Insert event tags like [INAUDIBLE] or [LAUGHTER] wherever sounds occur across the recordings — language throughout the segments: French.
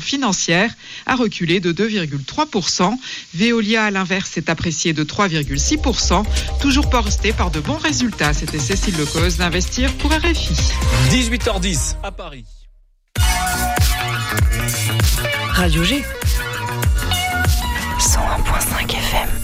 financière a reculé de 2,3%. Veolia, à l'inverse, est apprécié de 3,6%. Toujours porté par de bons résultats. C'était Cécile Lecause d'Investir pour RFI. 18h10 à Paris. Radio G. 101.5 FM.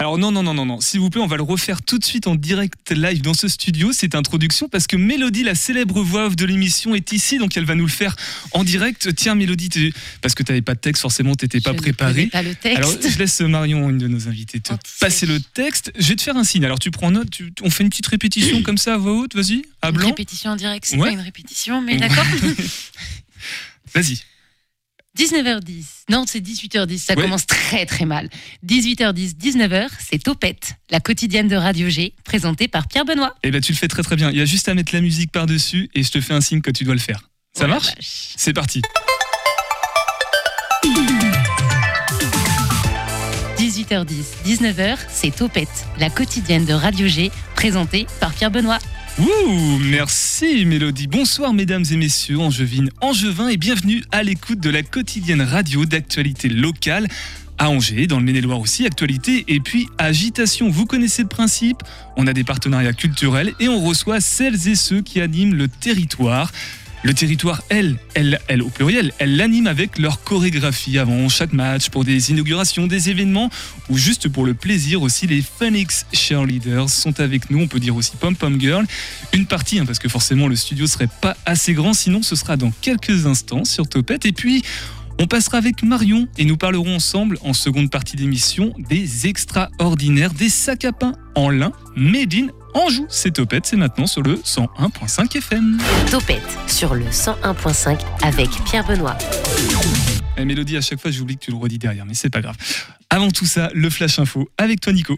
Alors non, non, non, non, non. S'il vous plaît, on va le refaire tout de suite en direct live dans ce studio, cette introduction, parce que Mélodie, la célèbre voix off de l'émission, est ici, donc elle va nous le faire en direct. Tiens, Mélodie, parce que tu n'avais pas de texte, forcément, tu n'étais pas préparée. pas le texte. Alors, je laisse Marion, une de nos invitées, te passer le texte. Je vais te faire un signe. Alors, tu prends note, tu- on fait une petite répétition [CLEARS THROAT] comme ça à voix haute, vas-y, à Une blanc. répétition en direct, c'est Ouais. pas une répétition, mais d'accord. [LAUGHS] [LAUGHS] Vas-y. 19h10. Non, c'est 18h10. Ça Ouais. commence très très mal. 18h10, 19h, c'est Topette, la quotidienne de Radio G, présentée par Pierre Benoît. Eh ben, tu le fais très très bien. Il y a juste à mettre la musique par-dessus et je te fais un signe que tu dois le faire. Ça Oh marche? C'est parti. 18h10, 19h, c'est Topette, la quotidienne de Radio G, présentée par Pierre Benoît. Ouh, merci Mélodie. Bonsoir mesdames et messieurs, Angevines, Angevins et bienvenue à l'écoute de la quotidienne radio d'actualité locale à Angers, dans le Maine-et-Loire aussi, actualité et puis agitation. Vous connaissez le principe, on a des partenariats culturels et on reçoit celles et ceux qui animent le territoire. Le territoire, elle, elle, elle au pluriel, elle l'anime avec leur chorégraphie avant chaque match, pour des inaugurations, des événements, ou juste pour le plaisir aussi. Les Phoenix Cheerleaders sont avec nous, on peut dire aussi Pom Pom Girl. Une partie, hein, parce que forcément le studio serait pas assez grand, sinon ce sera dans quelques instants sur Topette. Et puis, on passera avec Marion et nous parlerons ensemble en seconde partie d'émission des extraordinaires, des sacs à pain en lin made in Anjou. C'est Topette, c'est maintenant sur le 101.5 FM. Topette sur le 101.5 avec Pierre Benoît. La mélodie, à chaque fois, j'oublie que tu le redis derrière, mais c'est pas grave. Avant tout ça, le Flash Info avec toi, Nico.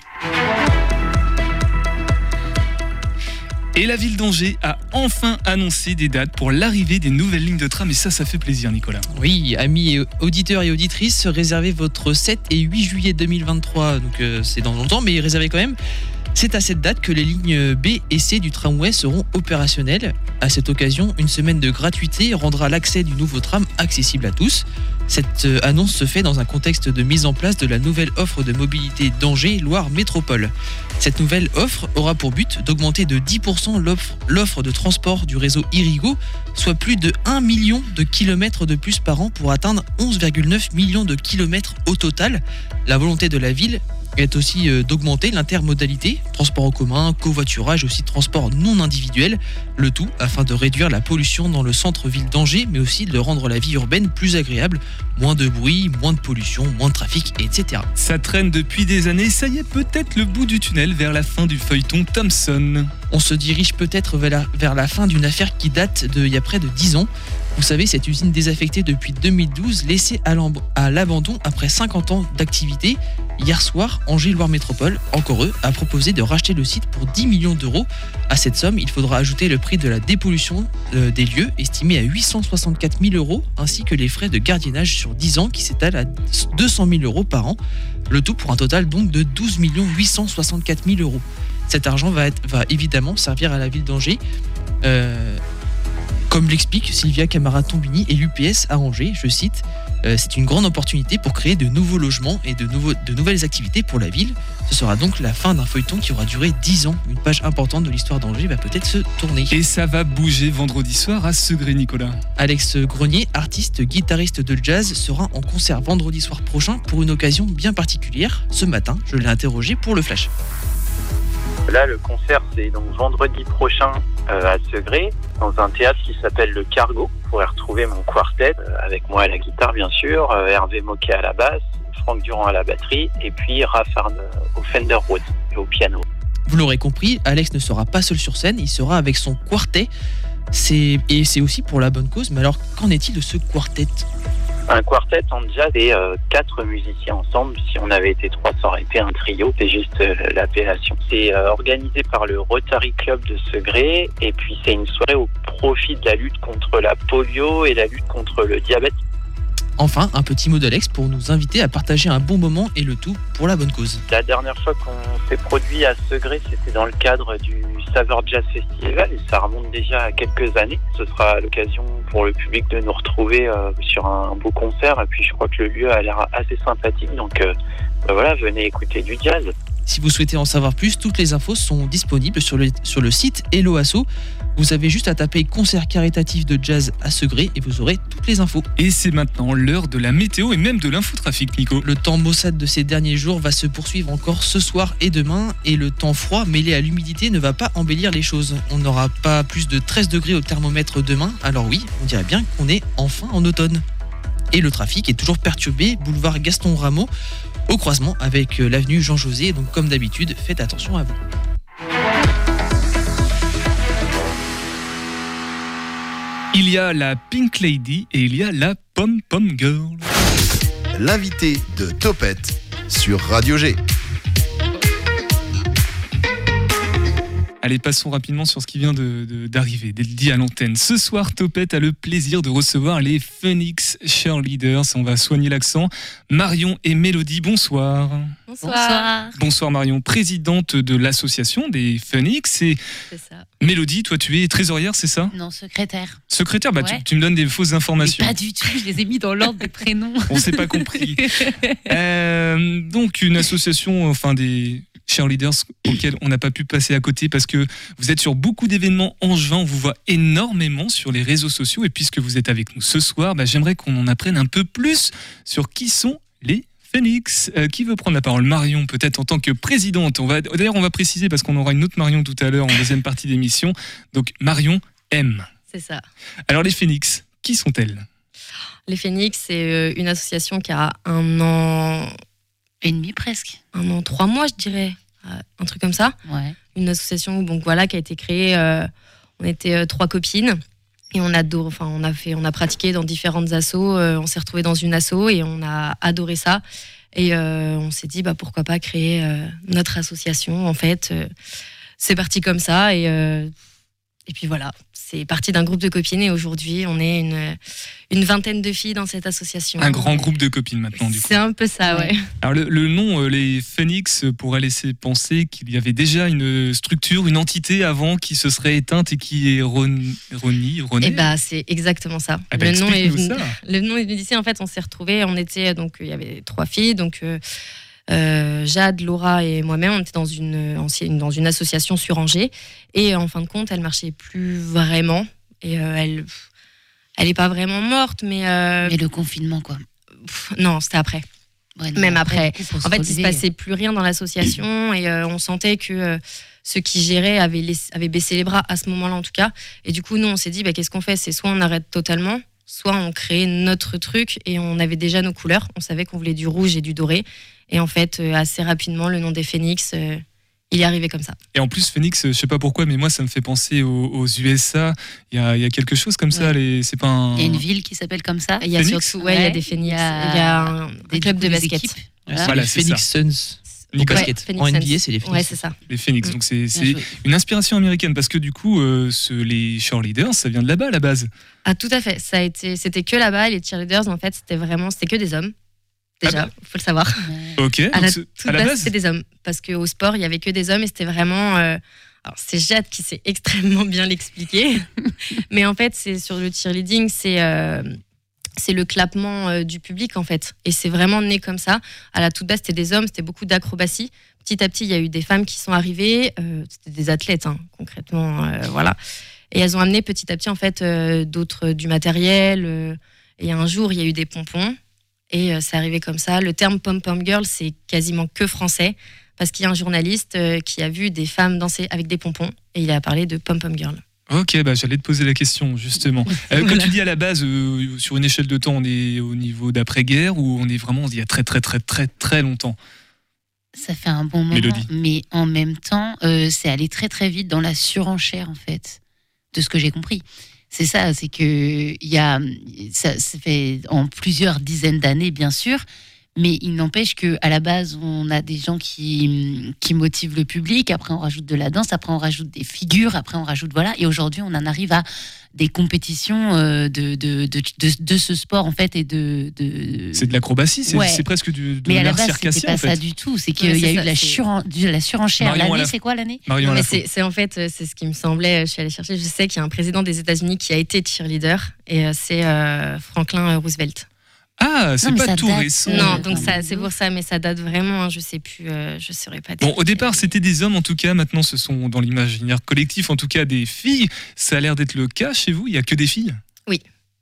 Et la ville d'Angers a enfin annoncé des dates pour l'arrivée des nouvelles lignes de tram, et ça, ça fait plaisir, Nicolas. Oui, amis et auditeurs et auditrices, réservez votre 7 et 8 juillet 2023, donc euh, c'est dans longtemps, mais réservez quand même. C'est à cette date que les lignes B et C du tramway seront opérationnelles. À cette occasion, une semaine de gratuité rendra l'accès du nouveau tram accessible à tous. Cette euh, annonce se fait dans un contexte de mise en place de la nouvelle offre de mobilité d'Angers Loire Métropole. Cette nouvelle offre aura pour but d'augmenter de 10% l'offre- l'offre de transport du réseau Irigo, soit plus de 1 million de kilomètres de plus par an pour atteindre 11,9 millions de kilomètres au total. La volonté de la ville est aussi euh, d'augmenter l'intermodalité, transport en commun, covoiturage, aussi transport non individuel, le tout afin de réduire la pollution dans le centre-ville d'Angers, mais aussi de rendre la vie urbaine plus agréable, moins de bruit, moins de pollution, moins de trafic, etc. Ça traîne depuis des années, ça y est peut-être le bout du tunnel vers la fin du feuilleton Thompson. On se dirige peut-être vers la, vers la fin d'une affaire qui date d'il y a près de 10 ans. Vous savez, cette usine désaffectée depuis 2012, laissée à l'ab- à l'abandon après 50 ans d'activité, hier soir, Angers Loire Métropole, encore eux, a proposé de racheter le site pour 10 millions d'euros. À cette somme, il faudra ajouter le prix de la dépollution euh, des lieux, estimé à 864 000 euros, ainsi que les frais de gardiennage sur 10 ans qui s'étalent à 200 000 euros par an. Le tout pour un total donc de 12 864 000 euros. Cet argent va évidemment servir à la ville d'Angers. euh, comme l'explique Sylvia Camara-Tombini et l'UPS à Angers, je cite, euh, c'est une grande opportunité pour créer de nouveaux logements et de, nouveaux- de nouvelles activités pour la ville. Ce sera donc la fin d'un feuilleton qui aura duré 10 ans. Une page importante de l'histoire d'Angers va peut-être se tourner. Et ça va bouger vendredi soir à Segré, Nicolas. Alex Grenier, artiste guitariste de jazz, sera en concert vendredi soir prochain pour une occasion bien particulière. Ce matin, je l'ai interrogé pour le flash. Là, le concert, c'est donc vendredi prochain euh, à Segré, dans un théâtre qui s'appelle le Cargo. Vous pourrez retrouver mon quartet, euh, avec moi à la guitare, bien sûr, euh, Hervé Moquet à la basse, Franck Durand à la batterie, et puis Raph au Fender Rhodes et au piano. Vous l'aurez compris, Alex ne sera pas seul sur scène, il sera avec son quartet. Et c'est aussi pour la bonne cause. Mais alors, qu'en est-il de ce quartet? Un quartet en jazz, c'est euh, quatre musiciens ensemble. Si on avait été trois, ça aurait été un trio. C'est juste euh, l'appellation. C'est euh, organisé par le Rotary Club de Segré. Et puis, c'est une soirée au profit de la lutte contre la polio et la lutte contre le diabète. Enfin, un petit mot d'Alex pour nous inviter à partager un bon moment et le tout pour la bonne cause. La dernière fois qu'on s'est produit à Segré, c'était dans le cadre du Saveur Jazz Festival et ça remonte déjà à quelques années. Ce sera l'occasion pour le public de nous retrouver euh, sur un beau concert et puis je crois que le lieu a l'air assez sympathique donc euh, bah voilà, venez écouter du jazz. Si vous souhaitez en savoir plus, toutes les infos sont disponibles sur le, sur le site. Vous avez juste à taper concert caritatif de jazz à Segré et vous aurez toutes les infos. Et c'est maintenant l'heure de la météo et même de l'infotrafic, Nico. Le temps maussade de ces derniers jours va se poursuivre encore ce soir et demain et le temps froid mêlé à l'humidité ne va pas embellir les choses. On n'aura pas plus de 13 degrés au thermomètre demain, alors oui, on dirait bien qu'on est enfin en automne. Et le trafic est toujours perturbé, boulevard Gaston Rameau, au croisement avec euh, l'avenue Jean-José. Donc comme d'habitude, faites attention à vous. Il y a la Pink Lady et il y a la Pom Pom Girl. L'invité de Topette sur Radio G. Allez, passons rapidement sur ce qui vient de- de- d'arriver, d'être dit à l'antenne. Ce soir, Topette a le plaisir de recevoir les Phoenix Cheerleaders. On va soigner l'accent. Marion et Mélodie, bonsoir. Bonsoir. Bonsoir Marion, présidente de l'association des Phoenix. Et C'est ça. Mélodie, toi tu es trésorière, c'est ça? Non, secrétaire. Secrétaire, bah, tu- Ouais. tu, me donnes des fausses Mais informations. pas du tout, je les ai mis dans l'ordre des prénoms. On s'est pas compris. [LAUGHS] Euh, donc une association, enfin des cheerleaders auxquels on n'a pas pu passer à côté parce que vous êtes sur beaucoup d'événements en juin, on vous voit énormément sur les réseaux sociaux et puisque vous êtes avec nous ce soir, bah, j'aimerais qu'on en apprenne un peu plus sur qui sont les Phoenix. Euh, qui veut prendre la parole? Marion, peut-être en tant que présidente. On va D'ailleurs, on va préciser parce qu'on aura une autre Marion tout à l'heure en deuxième partie d'émission. Donc Marion M. C'est ça. Alors les Phoenix, qui sont-elles? Les Phoenix, c'est euh, une association qui a un an, Et demi presque. un an, trois mois, je dirais, un truc comme ça. Ouais. Une association, donc voilà, qui a été créée. euh, on était euh, trois copines et on adore, enfin, on a fait, on a pratiqué dans différentes assos. euh, on s'est retrouvés dans une asso et on a adoré ça. Et euh, on s'est dit, bah pourquoi pas créer euh, notre association. En fait, euh, c'est parti comme ça et euh, et puis voilà, c'est parti d'un groupe de copines et aujourd'hui, on est une une vingtaine de filles dans cette association. Un grand groupe de copines maintenant du coup. C'est un peu ça, ouais. Alors le, le nom, euh, les Phoenix, euh, pourrait laisser penser qu'il y avait déjà une structure, une entité avant qui se serait éteinte et qui est Ron- Ronnie, René. Et bah c'est exactement ça. Ah bah, le nom est venu, ça. le nom est venu d'ici. En fait, on s'est retrouvés. On était donc il y avait trois filles, donc euh, euh, Jade, Laura et moi-même. On était dans une ancienne dans une association sur Angers. Et en fin de compte, elle marchait plus vraiment. Et euh, elle elle est pas vraiment morte, mais, euh, Mais le confinement, quoi. pff, non, c'était après. Ouais, non, Même après. En fait, il se relever, passait plus rien dans l'association et euh, on sentait que ceux qui géraient avaient, laiss- avaient baissé les bras à ce moment-là en tout cas. Et du coup, nous, on s'est dit, bah, qu'est-ce qu'on fait? C'est soit on arrête totalement, soit on crée notre truc et on avait déjà nos couleurs. On savait qu'on voulait du rouge et du doré. Et en fait, euh, assez rapidement, le nom des Phoenix, euh, il est arrivé comme ça. Et en plus, Phoenix, euh, je sais pas pourquoi, mais moi, ça me fait penser aux, aux USA. Il y a, il y a quelque chose comme ça. Ouais. C'est pas un. Il y a une ville qui s'appelle comme ça. Il y a Phoenix surtout, ouais, il y a Ouais, des Phoenix. il y a Il y a un, un Des- club du de basket. Voilà. Voilà, Phoenix Suns. Au basket. Phoenix en. NBA, c'est les Phoenix c'est ça. Les Phoenix. Mm. Donc c'est une inspiration américaine parce que du coup, euh, ce- les cheerleaders, ça vient de là-bas à la base. Ah, tout à fait. Ça a été, c'était que là-bas. Les cheerleaders, en fait, c'était vraiment, c'était que des hommes. Déjà, Ah faut le savoir. Ok. À la toute à la base, base, c'était des hommes. Parce qu'au sport, il y avait que des hommes et c'était vraiment. euh, alors, c'est Jade qui sait extrêmement bien l'expliquer. [LAUGHS] Mais en fait, c'est sur le cheerleading, c'est. euh, c'est le clappement euh, du public en fait. Et c'est vraiment né comme ça. À la toute base, c'était des hommes, c'était beaucoup d'acrobatie. Petit à petit, il y a eu des femmes qui sont arrivées. euh, c'était des athlètes, hein, concrètement. euh, voilà. Et elles ont amené petit à petit en fait euh, d'autres du matériel. euh, et un jour, il y a eu des pompons. Et euh, c'est arrivé comme ça. Le terme pom-pom girl, c'est quasiment que français. Parce qu'il y a un journaliste euh, qui a vu des femmes danser avec des pompons. Et il a parlé de pom-pom girl. Ok, bah, j'allais te poser la question justement. Euh, Quand tu dis à la base, euh, sur une échelle de temps, on est au niveau d'après-guerre ou on est vraiment il y a très très très très très longtemps? Ça fait un bon moment, Mélodie. mais en même temps, euh, c'est allé très très vite dans la surenchère en fait, de ce que j'ai compris. C'est ça, c'est que il y a, ça, ça fait en plusieurs dizaines d'années bien sûr, Mais il n'empêche que à la base, on a des gens qui, qui motivent le public. Après, on rajoute de la danse. Après, on rajoute des figures. Après, on rajoute voilà. Et aujourd'hui, on en arrive à des compétitions euh, de, de, de, de, de ce sport en fait et de. de... C'est de l'acrobatie, c'est Ouais. presque du, de Mais à la base, c'était pas en fait. ça du tout. C'est qu'il y a eu ça, de la, c'est- suren- de la surenchère. L'année, c'est quoi l'année c'est en fait, euh, c'est ce qui me semblait. Je suis allée chercher. Je sais qu'il y a un président des États-Unis qui a été cheerleader et euh, c'est euh, Franklin Roosevelt. Ah, c'est pas tout date. récent. Non, donc ça, c'est pour ça, mais ça date vraiment. hein, je sais plus. euh, je saurais pas. Bon, au départ, c'était des hommes, en tout cas. Maintenant, ce sont dans l'imaginaire collectif, en tout cas, des filles. Ça a l'air d'être le cas chez vous. Il y a que des filles?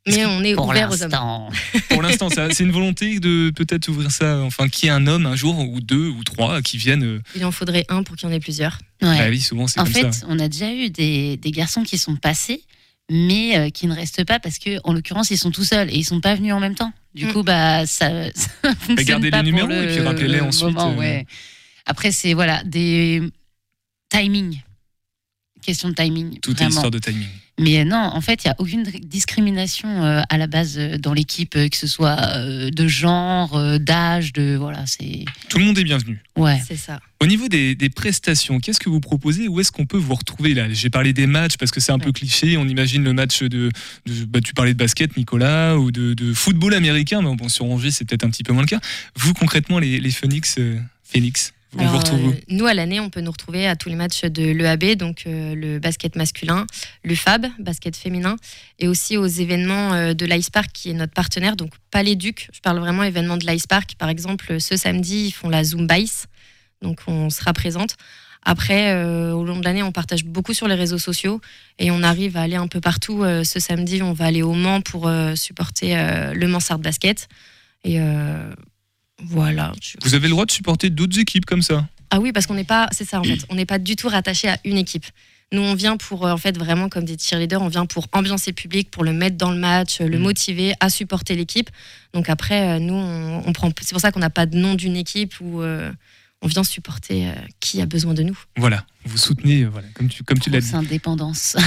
Mais on est Pour ouvert aux hommes. l'instant. [LAUGHS] Pour l'instant, c'est une volonté de peut-être ouvrir ça. Enfin, qu'il y ait un homme un jour ou deux ou trois qui viennent. euh, Il en faudrait un pour qu'il y en ait plusieurs. Ouais. Bah oui, souvent c'est En comme fait, ça. on a déjà eu des, des garçons qui sont passés, mais euh, qui ne restent pas parce que, en l'occurrence, ils sont tout seuls et ils sont pas venus en même temps. Du Mm. coup, bah ça, [LAUGHS] ça fonctionne gardez pas les pour numéros le et puis rappelez-les ensuite, moment, euh. ouais. Après, c'est voilà des timing, question de timing. Tout est vraiment. histoire de timing. Mais non, en fait, il n'y a aucune discrimination euh, à la base euh, dans l'équipe, euh, que ce soit euh, de genre, euh, d'âge, de voilà, c'est Tout le monde est bienvenu. ouais. C'est ça. Au niveau des, des prestations, qu'est-ce que vous proposez Où est-ce qu'on peut vous retrouver là? J'ai parlé des matchs parce que c'est un peu cliché. On imagine le match de, de- bah, tu parlais de basket, Nicolas, ou de, de football américain. Mais bon, sur Angers, c'est peut-être un petit peu moins le cas. Vous, concrètement, les, les Phoenix, euh, Phoenix, on Alors, vous retrouve où euh, nous, à l'année, on peut nous retrouver à tous les matchs de l'EAB, donc euh, le basket masculin, l'UFAB, basket féminin, et aussi aux événements euh, de l'Ice Park, qui est notre partenaire, donc pas les Ducs. Je parle vraiment événements de l'Ice Park. Par exemple, ce samedi, ils font la Zumba Ice, donc on sera présente. Après, au long de l'année, on partage beaucoup sur les réseaux sociaux et on arrive à aller un peu partout. Ce samedi, on va aller au Mans pour supporter le Mansard Basket. Et voilà. Vous avez le droit de supporter d'autres équipes comme ça ah oui, parce qu'on n'est pas, c'est ça en fait, on n'est pas du tout rattaché à une équipe. Nous, on vient pour, euh, en fait, vraiment comme des cheerleaders, on vient pour ambiancer le public, pour le mettre dans le match, le Mm. motiver à supporter l'équipe. Donc après, euh, nous, on, on prend, c'est pour ça qu'on n'a pas de nom d'une équipe où euh, on vient supporter euh, qui a besoin de nous. Voilà, vous soutenez, euh, voilà, comme tu, comme tu l'as dit. Indépendance. [LAUGHS] [LAUGHS]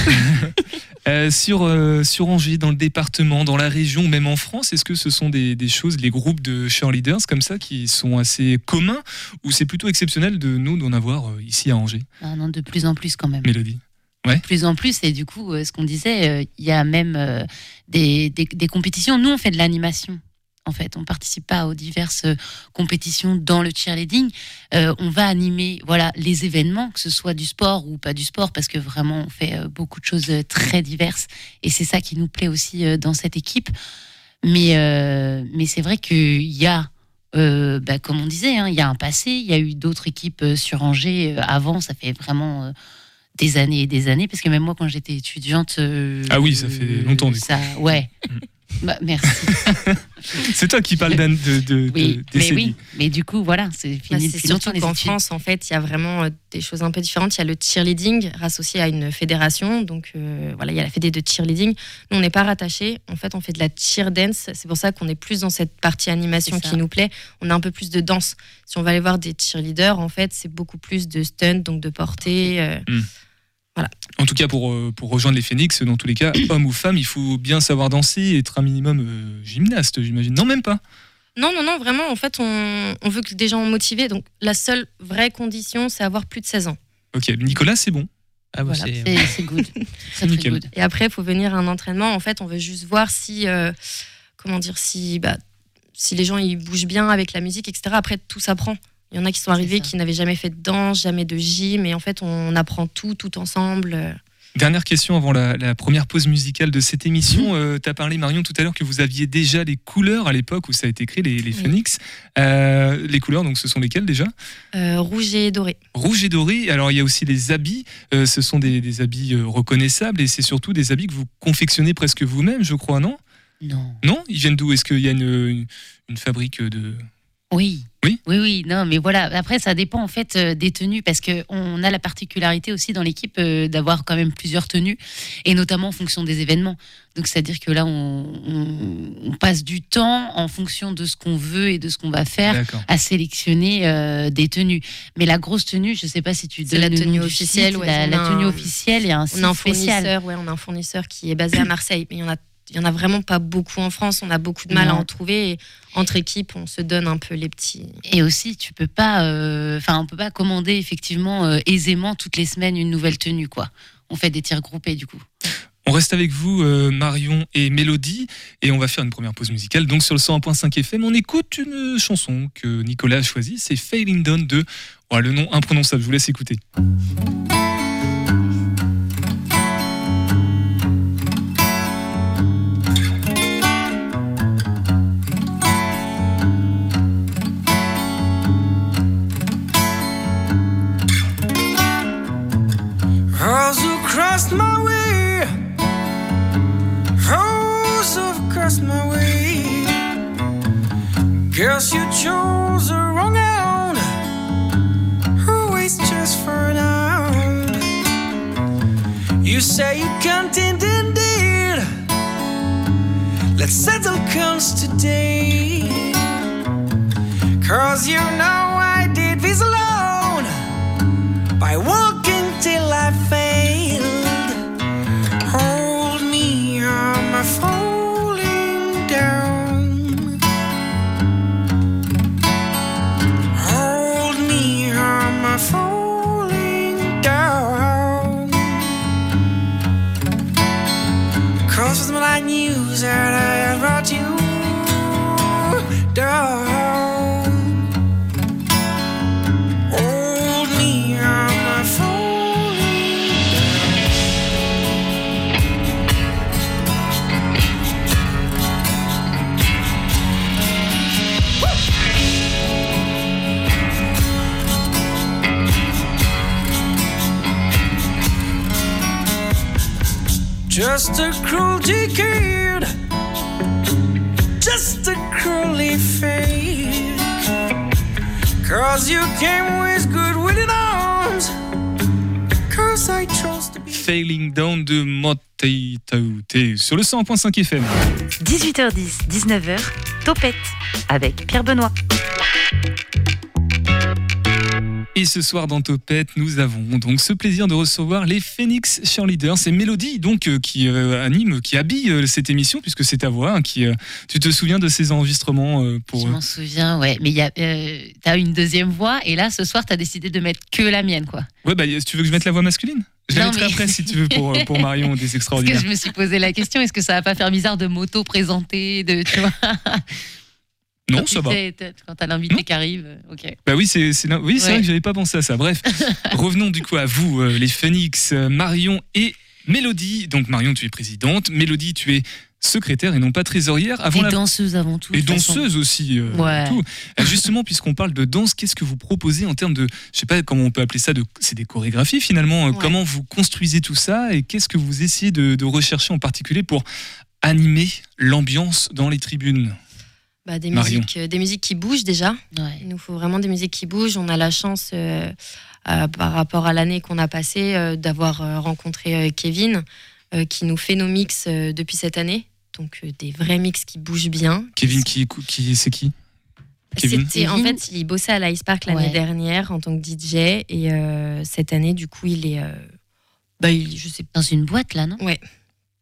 Euh, sur, euh, sur Angers, dans le département, dans la région, même en France, est-ce que ce sont des, des choses, les groupes de cheerleaders comme ça, qui sont assez communs ou c'est plutôt exceptionnel de nous d'en avoir euh, ici à Angers? Ah non, de plus en plus quand même. Mélodie De plus en plus, et du coup, ce qu'on disait, euh, il y a même euh, des, des- des compétitions. Nous, on fait de l'animation. En fait, on participe pas aux diverses euh, compétitions dans le cheerleading. Euh, on va animer, voilà, les événements, que ce soit du sport ou pas du sport, parce que vraiment, on fait euh, beaucoup de choses très diverses, et c'est ça qui nous plaît aussi dans cette équipe. Mais, euh, mais c'est vrai qu'il y a, euh, bah, comme on disait, hein, il y a un passé. Il y a eu d'autres équipes sur Angers avant. Ça fait vraiment des années et des années, parce que même moi, quand j'étais étudiante. Ah oui, ça fait longtemps. Ça, ouais. Bah, merci. [LAUGHS] C'est toi qui parles d'Anne de, de, Oui, de- mais oui, mais du coup, voilà, c'est Bah, fini c'est depuis surtout qu'en. France, en fait, il y a vraiment euh, des choses un peu différentes. Il y a le cheerleading associé à une fédération. Donc, euh, voilà, il y a la fédé de cheerleading. Nous, on n'est pas rattaché. En fait, on fait de la cheer dance. C'est pour ça qu'on est plus dans cette partie animation C'est qui nous plaît. On a un peu plus de danse. Si on va aller voir des cheerleaders, en fait, c'est beaucoup plus de stunt, donc de portée. euh, En tout cas, pour, euh, pour rejoindre les Phoenix, dans tous les cas, [COUGHS] homme ou femme, il faut bien savoir danser et être un minimum euh, gymnaste, j'imagine. Non, même pas. Non, non, non, vraiment, en fait, on, on veut que des gens motivés. Donc, la seule vraie condition, c'est avoir plus de 16 ans. Ok, Nicolas, c'est bon. Ah, bah, Voilà. c'est-. Très, [LAUGHS] très good. Et après, il faut venir à un entraînement. En fait, on veut juste voir si, euh, comment dire, si, bah, si les gens ils bougent bien avec la musique, etc. Après, tout s'apprend. Il y en a qui sont arrivés qui n'avaient jamais fait de danse, jamais de gym, et en fait, on apprend tout, tout ensemble. Euh, Dernière question avant la, la première pause musicale de cette émission. tu as parlé, Marion, tout à l'heure que vous aviez déjà les couleurs à l'époque où ça a été créé, les, les Phoenix. Euh, les couleurs, donc ce sont lesquelles déjà? Euh, rouge et doré. Rouge et doré. Alors il y a aussi les habits. Euh, ce sont des, des habits euh, reconnaissables et c'est surtout des habits que vous confectionnez presque vous-même, je crois, non? Non. Non? Ils viennent d'où? Est-ce qu'il y a une, une, une fabrique de. Oui. Oui Oui, oui, non, mais voilà. Après, ça dépend en fait euh, des tenues parce que on a la particularité aussi dans l'équipe euh, d'avoir quand même plusieurs tenues et notamment en fonction des événements. Donc, c'est-à-dire que là, on, on- on passe du temps en fonction de ce qu'on veut et de ce qu'on va faire à sélectionner euh, des tenues. Mais la grosse tenue, je sais pas si tu donnes la le nom tenue du officielle, site, ouais, la, tenue un- officielle, il y a un On site a un spécial. fournisseur, ouais, on a un fournisseur qui est basé à Marseille, mais il y en a, il y en a vraiment pas beaucoup en France. On a beaucoup de mal à en trouver. Et entre équipes, on se donne un peu les petits. Et aussi, tu peux pas, euh, enfin, on peut pas commander effectivement euh, aisément toutes les semaines une nouvelle tenue, quoi. On fait des tirs groupés du coup. On reste avec vous, euh, Marion et Mélodie, et on va faire une première pause musicale. Donc sur le 101.5 FM, on écoute une chanson que Nicolas a choisie, c'est Failing Down de... Oh, le nom imprononçable, je vous laisse écouter. Crossed my way. Rose who crossed my way. Guess you chose the wrong hound. Always just for now. You say you can't end indeed. Let's settle comes today. Cause you know I did this alone by walking till I failed. That I have brought you down. Hold me, I'm falling Just a cruel decade, just a cruelly fake. Cause you came with good willing arms. Cause I chose to be. Failing Down de Montei Taouté sur le 100.5 FM. 18h10, 19h, Topette avec Pierre Benoît. Et ce soir dans Topette, nous avons donc ce plaisir de recevoir les Phoenix Cheerleaders. C'est Mélodie donc euh, qui euh, anime, qui habille euh, cette émission puisque c'est ta voix. hein, qui, tu te souviens de ces enregistrements pour Je m'en souviens, ouais. Mais il y a, euh, t'as une deuxième voix et là, ce soir, t'as décidé de mettre que la mienne, quoi. Ouais, bah, tu veux que je mette la voix masculine? Je la mettrai mais- après si tu veux pour, pour [LAUGHS] Marion des Parce que extraordinaires. je me suis posé la question, est-ce que ça va pas faire bizarre de m'auto-présenter, de, tu vois? Non, Quand ça va. Quand t'as l'invité qui arrive, euh, ok. Bah oui, c'est oui, c'est Ouais. vrai que j'avais pas pensé à ça. Bref, [LAUGHS] revenons du coup à vous, euh, les Phoenix, euh, Marion et Mélodie. Donc Marion, tu es présidente. Mélodie, tu es secrétaire et non pas trésorière. Avant Et la- danseuse avant tout. Et façon. danseuse aussi. euh, Ouais. tout. Justement, puisqu'on parle de danse, qu'est-ce que vous proposez en termes de, je sais pas comment on peut appeler ça, de, c'est des chorégraphies finalement. Ouais. Comment vous construisez tout ça et qu'est-ce que vous essayez de, de rechercher en particulier pour animer l'ambiance dans les tribunes? Bah, des, Marion. musiques, euh, des musiques qui bougent déjà. Ouais. Il nous faut vraiment des musiques qui bougent. On a la chance, euh, euh, par rapport à l'année qu'on a passée, euh, d'avoir euh, rencontré euh, Kevin, euh, qui nous fait nos mix euh, depuis cette année. Donc euh, des vrais mix qui bougent bien. Kevin, qui, qui c'est qui? Kevin? C'était en fait, il bossait à l'Ice Park l'année Ouais. dernière en tant que DJ et euh, cette année, du coup, il est, euh, bah, il- je sais pas. Dans une boîte, là, non? Ouais.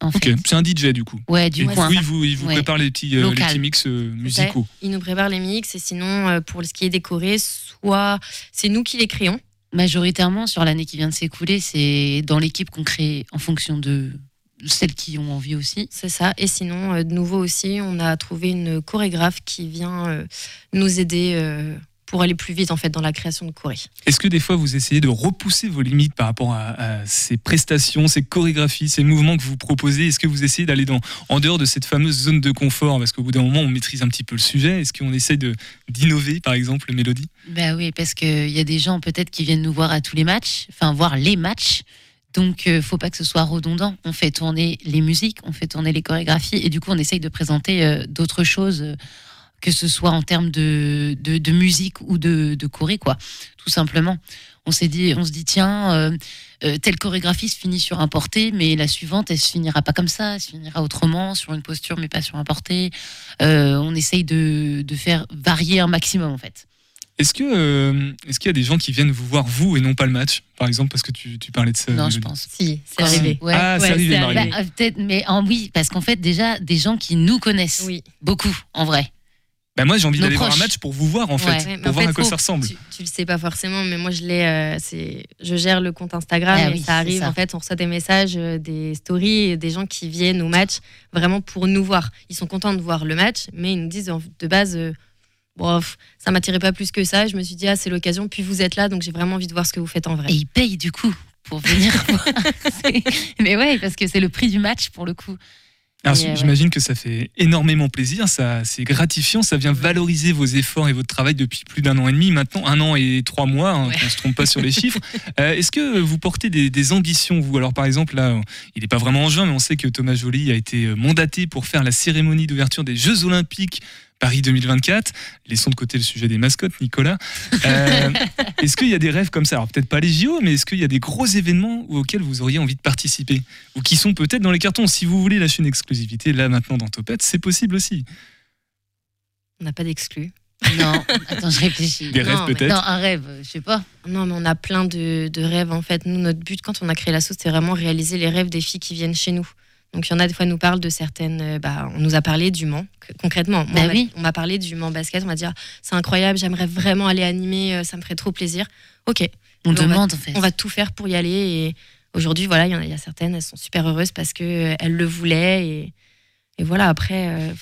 En Ok, c'est un DJ du coup. Ouais, du Et coin. oui, vous, il vous Ouais. prépare les petits, euh, les petits mix euh, musicaux. Il nous prépare les mix et sinon, euh, pour ce qui est décoré, soit c'est nous qui les créons. Majoritairement, sur l'année qui vient de s'écouler, c'est dans l'équipe qu'on crée en fonction de celles qui ont envie aussi. C'est ça. Et sinon, euh, de nouveau aussi, on a trouvé une chorégraphe qui vient euh, nous aider euh, pour aller plus vite en fait dans la création de choré. Est-ce que des fois vous essayez de repousser vos limites par rapport à, à ces prestations, ces chorégraphies, ces mouvements que vous proposez? Est-ce que vous essayez d'aller dans en dehors de cette fameuse zone de confort? Parce qu'au bout d'un moment, on maîtrise un petit peu le sujet. Est-ce qu'on essaie de d'innover, par exemple, Mélodie Bah oui, parce qu'il y a des gens peut-être qui viennent nous voir à tous les matchs, enfin voir les matchs. Donc, euh, faut pas que ce soit redondant. On fait tourner les musiques, on fait tourner les chorégraphies, et du coup, on essaye de présenter euh, d'autres choses, euh, que ce soit en termes de, de, de musique ou de, de choré, quoi. Tout simplement. On s'est dit, on se dit, tiens, euh, euh, telle chorégraphie se finit sur un porté, mais la suivante, elle se finira pas comme ça, elle se finira autrement, sur une posture, mais pas sur un porté. Euh, on essaye de, de faire varier un maximum, en fait. Est-ce que euh, est-ce qu'il y a des gens qui viennent vous voir vous et non pas le match, par exemple, parce que tu, tu parlais de ça Non, je pense. Si, c'est arrivé. Ouais. Ah, Ouais, arrivé, c'est Marie. arrivé. Bah, peut-être, mais en oui, parce qu'en fait, déjà, des gens qui nous connaissent Oui. beaucoup, en vrai. Bah, moi, j'ai envie d'aller voir un match pour vous voir, en fait, Ouais. Pour en voir fait, à quoi faut- ça ressemble. Tu, tu le sais pas forcément, mais moi je l'ai. euh, c'est, je gère le compte Instagram Ah et oui, ça arrive. ça. En fait, on reçoit des messages, euh, des stories, des gens qui viennent au match vraiment pour nous voir. Ils sont contents de voir le match, mais ils nous disent en- de base. euh, Bon, ça m'attirait pas plus que ça. Je me suis dit, ah, c'est l'occasion. Puis vous êtes là, donc j'ai vraiment envie de voir ce que vous faites en vrai. Et ils payent du coup pour venir. [LAUGHS] voir. [LAUGHS] Mais ouais, parce que c'est le prix du match pour le coup. Alors, euh, ouais. J'imagine que ça fait énormément plaisir, ça, c'est gratifiant, ça vient valoriser vos efforts et votre travail depuis plus d'un an et demi, maintenant un an et trois mois, hein, Ouais. qu'on se trompe pas sur les chiffres. [LAUGHS] Euh, Est-ce que vous portez des, des ambitions, vous? Alors par exemple, là, il n'est pas vraiment en juin, mais on sait que Thomas Joly a été euh, mandaté pour faire la cérémonie d'ouverture des Jeux Olympiques Paris 2024. Laissons de côté le sujet des mascottes, Nicolas. Euh, [LAUGHS] est-ce qu'il y a des rêves comme ça? Alors peut-être pas les JO, mais est-ce qu'il y a des gros événements auxquels vous auriez envie de participer? Ou qui sont peut-être dans les cartons? Si vous voulez lâcher une exclusivité là maintenant dans Topette, c'est possible aussi. On n'a pas d'exclus. Non, attends, je réfléchis. Des rêves Non, peut-être? Non, un rêve, je sais pas. Non, mais on a plein de, de rêves en fait. Nous, notre but quand on a créé la sauce, c'est vraiment réaliser les rêves des filles qui viennent chez nous. Donc il y en a des fois nous parlent de certaines. euh, Bah, on nous a parlé du Mans concrètement. Moi, Bah on m'a- oui. On m'a parlé du Mans basket. On m'a dit ah, c'est incroyable. J'aimerais vraiment aller animer. euh, Ça me ferait trop plaisir. Ok. On On va- demande en fait. On va tout faire pour y aller. Et aujourd'hui, voilà, il y en a, il y a certaines. Elles sont super heureuses parce que euh, elles le voulaient. Et, et voilà. Après. euh,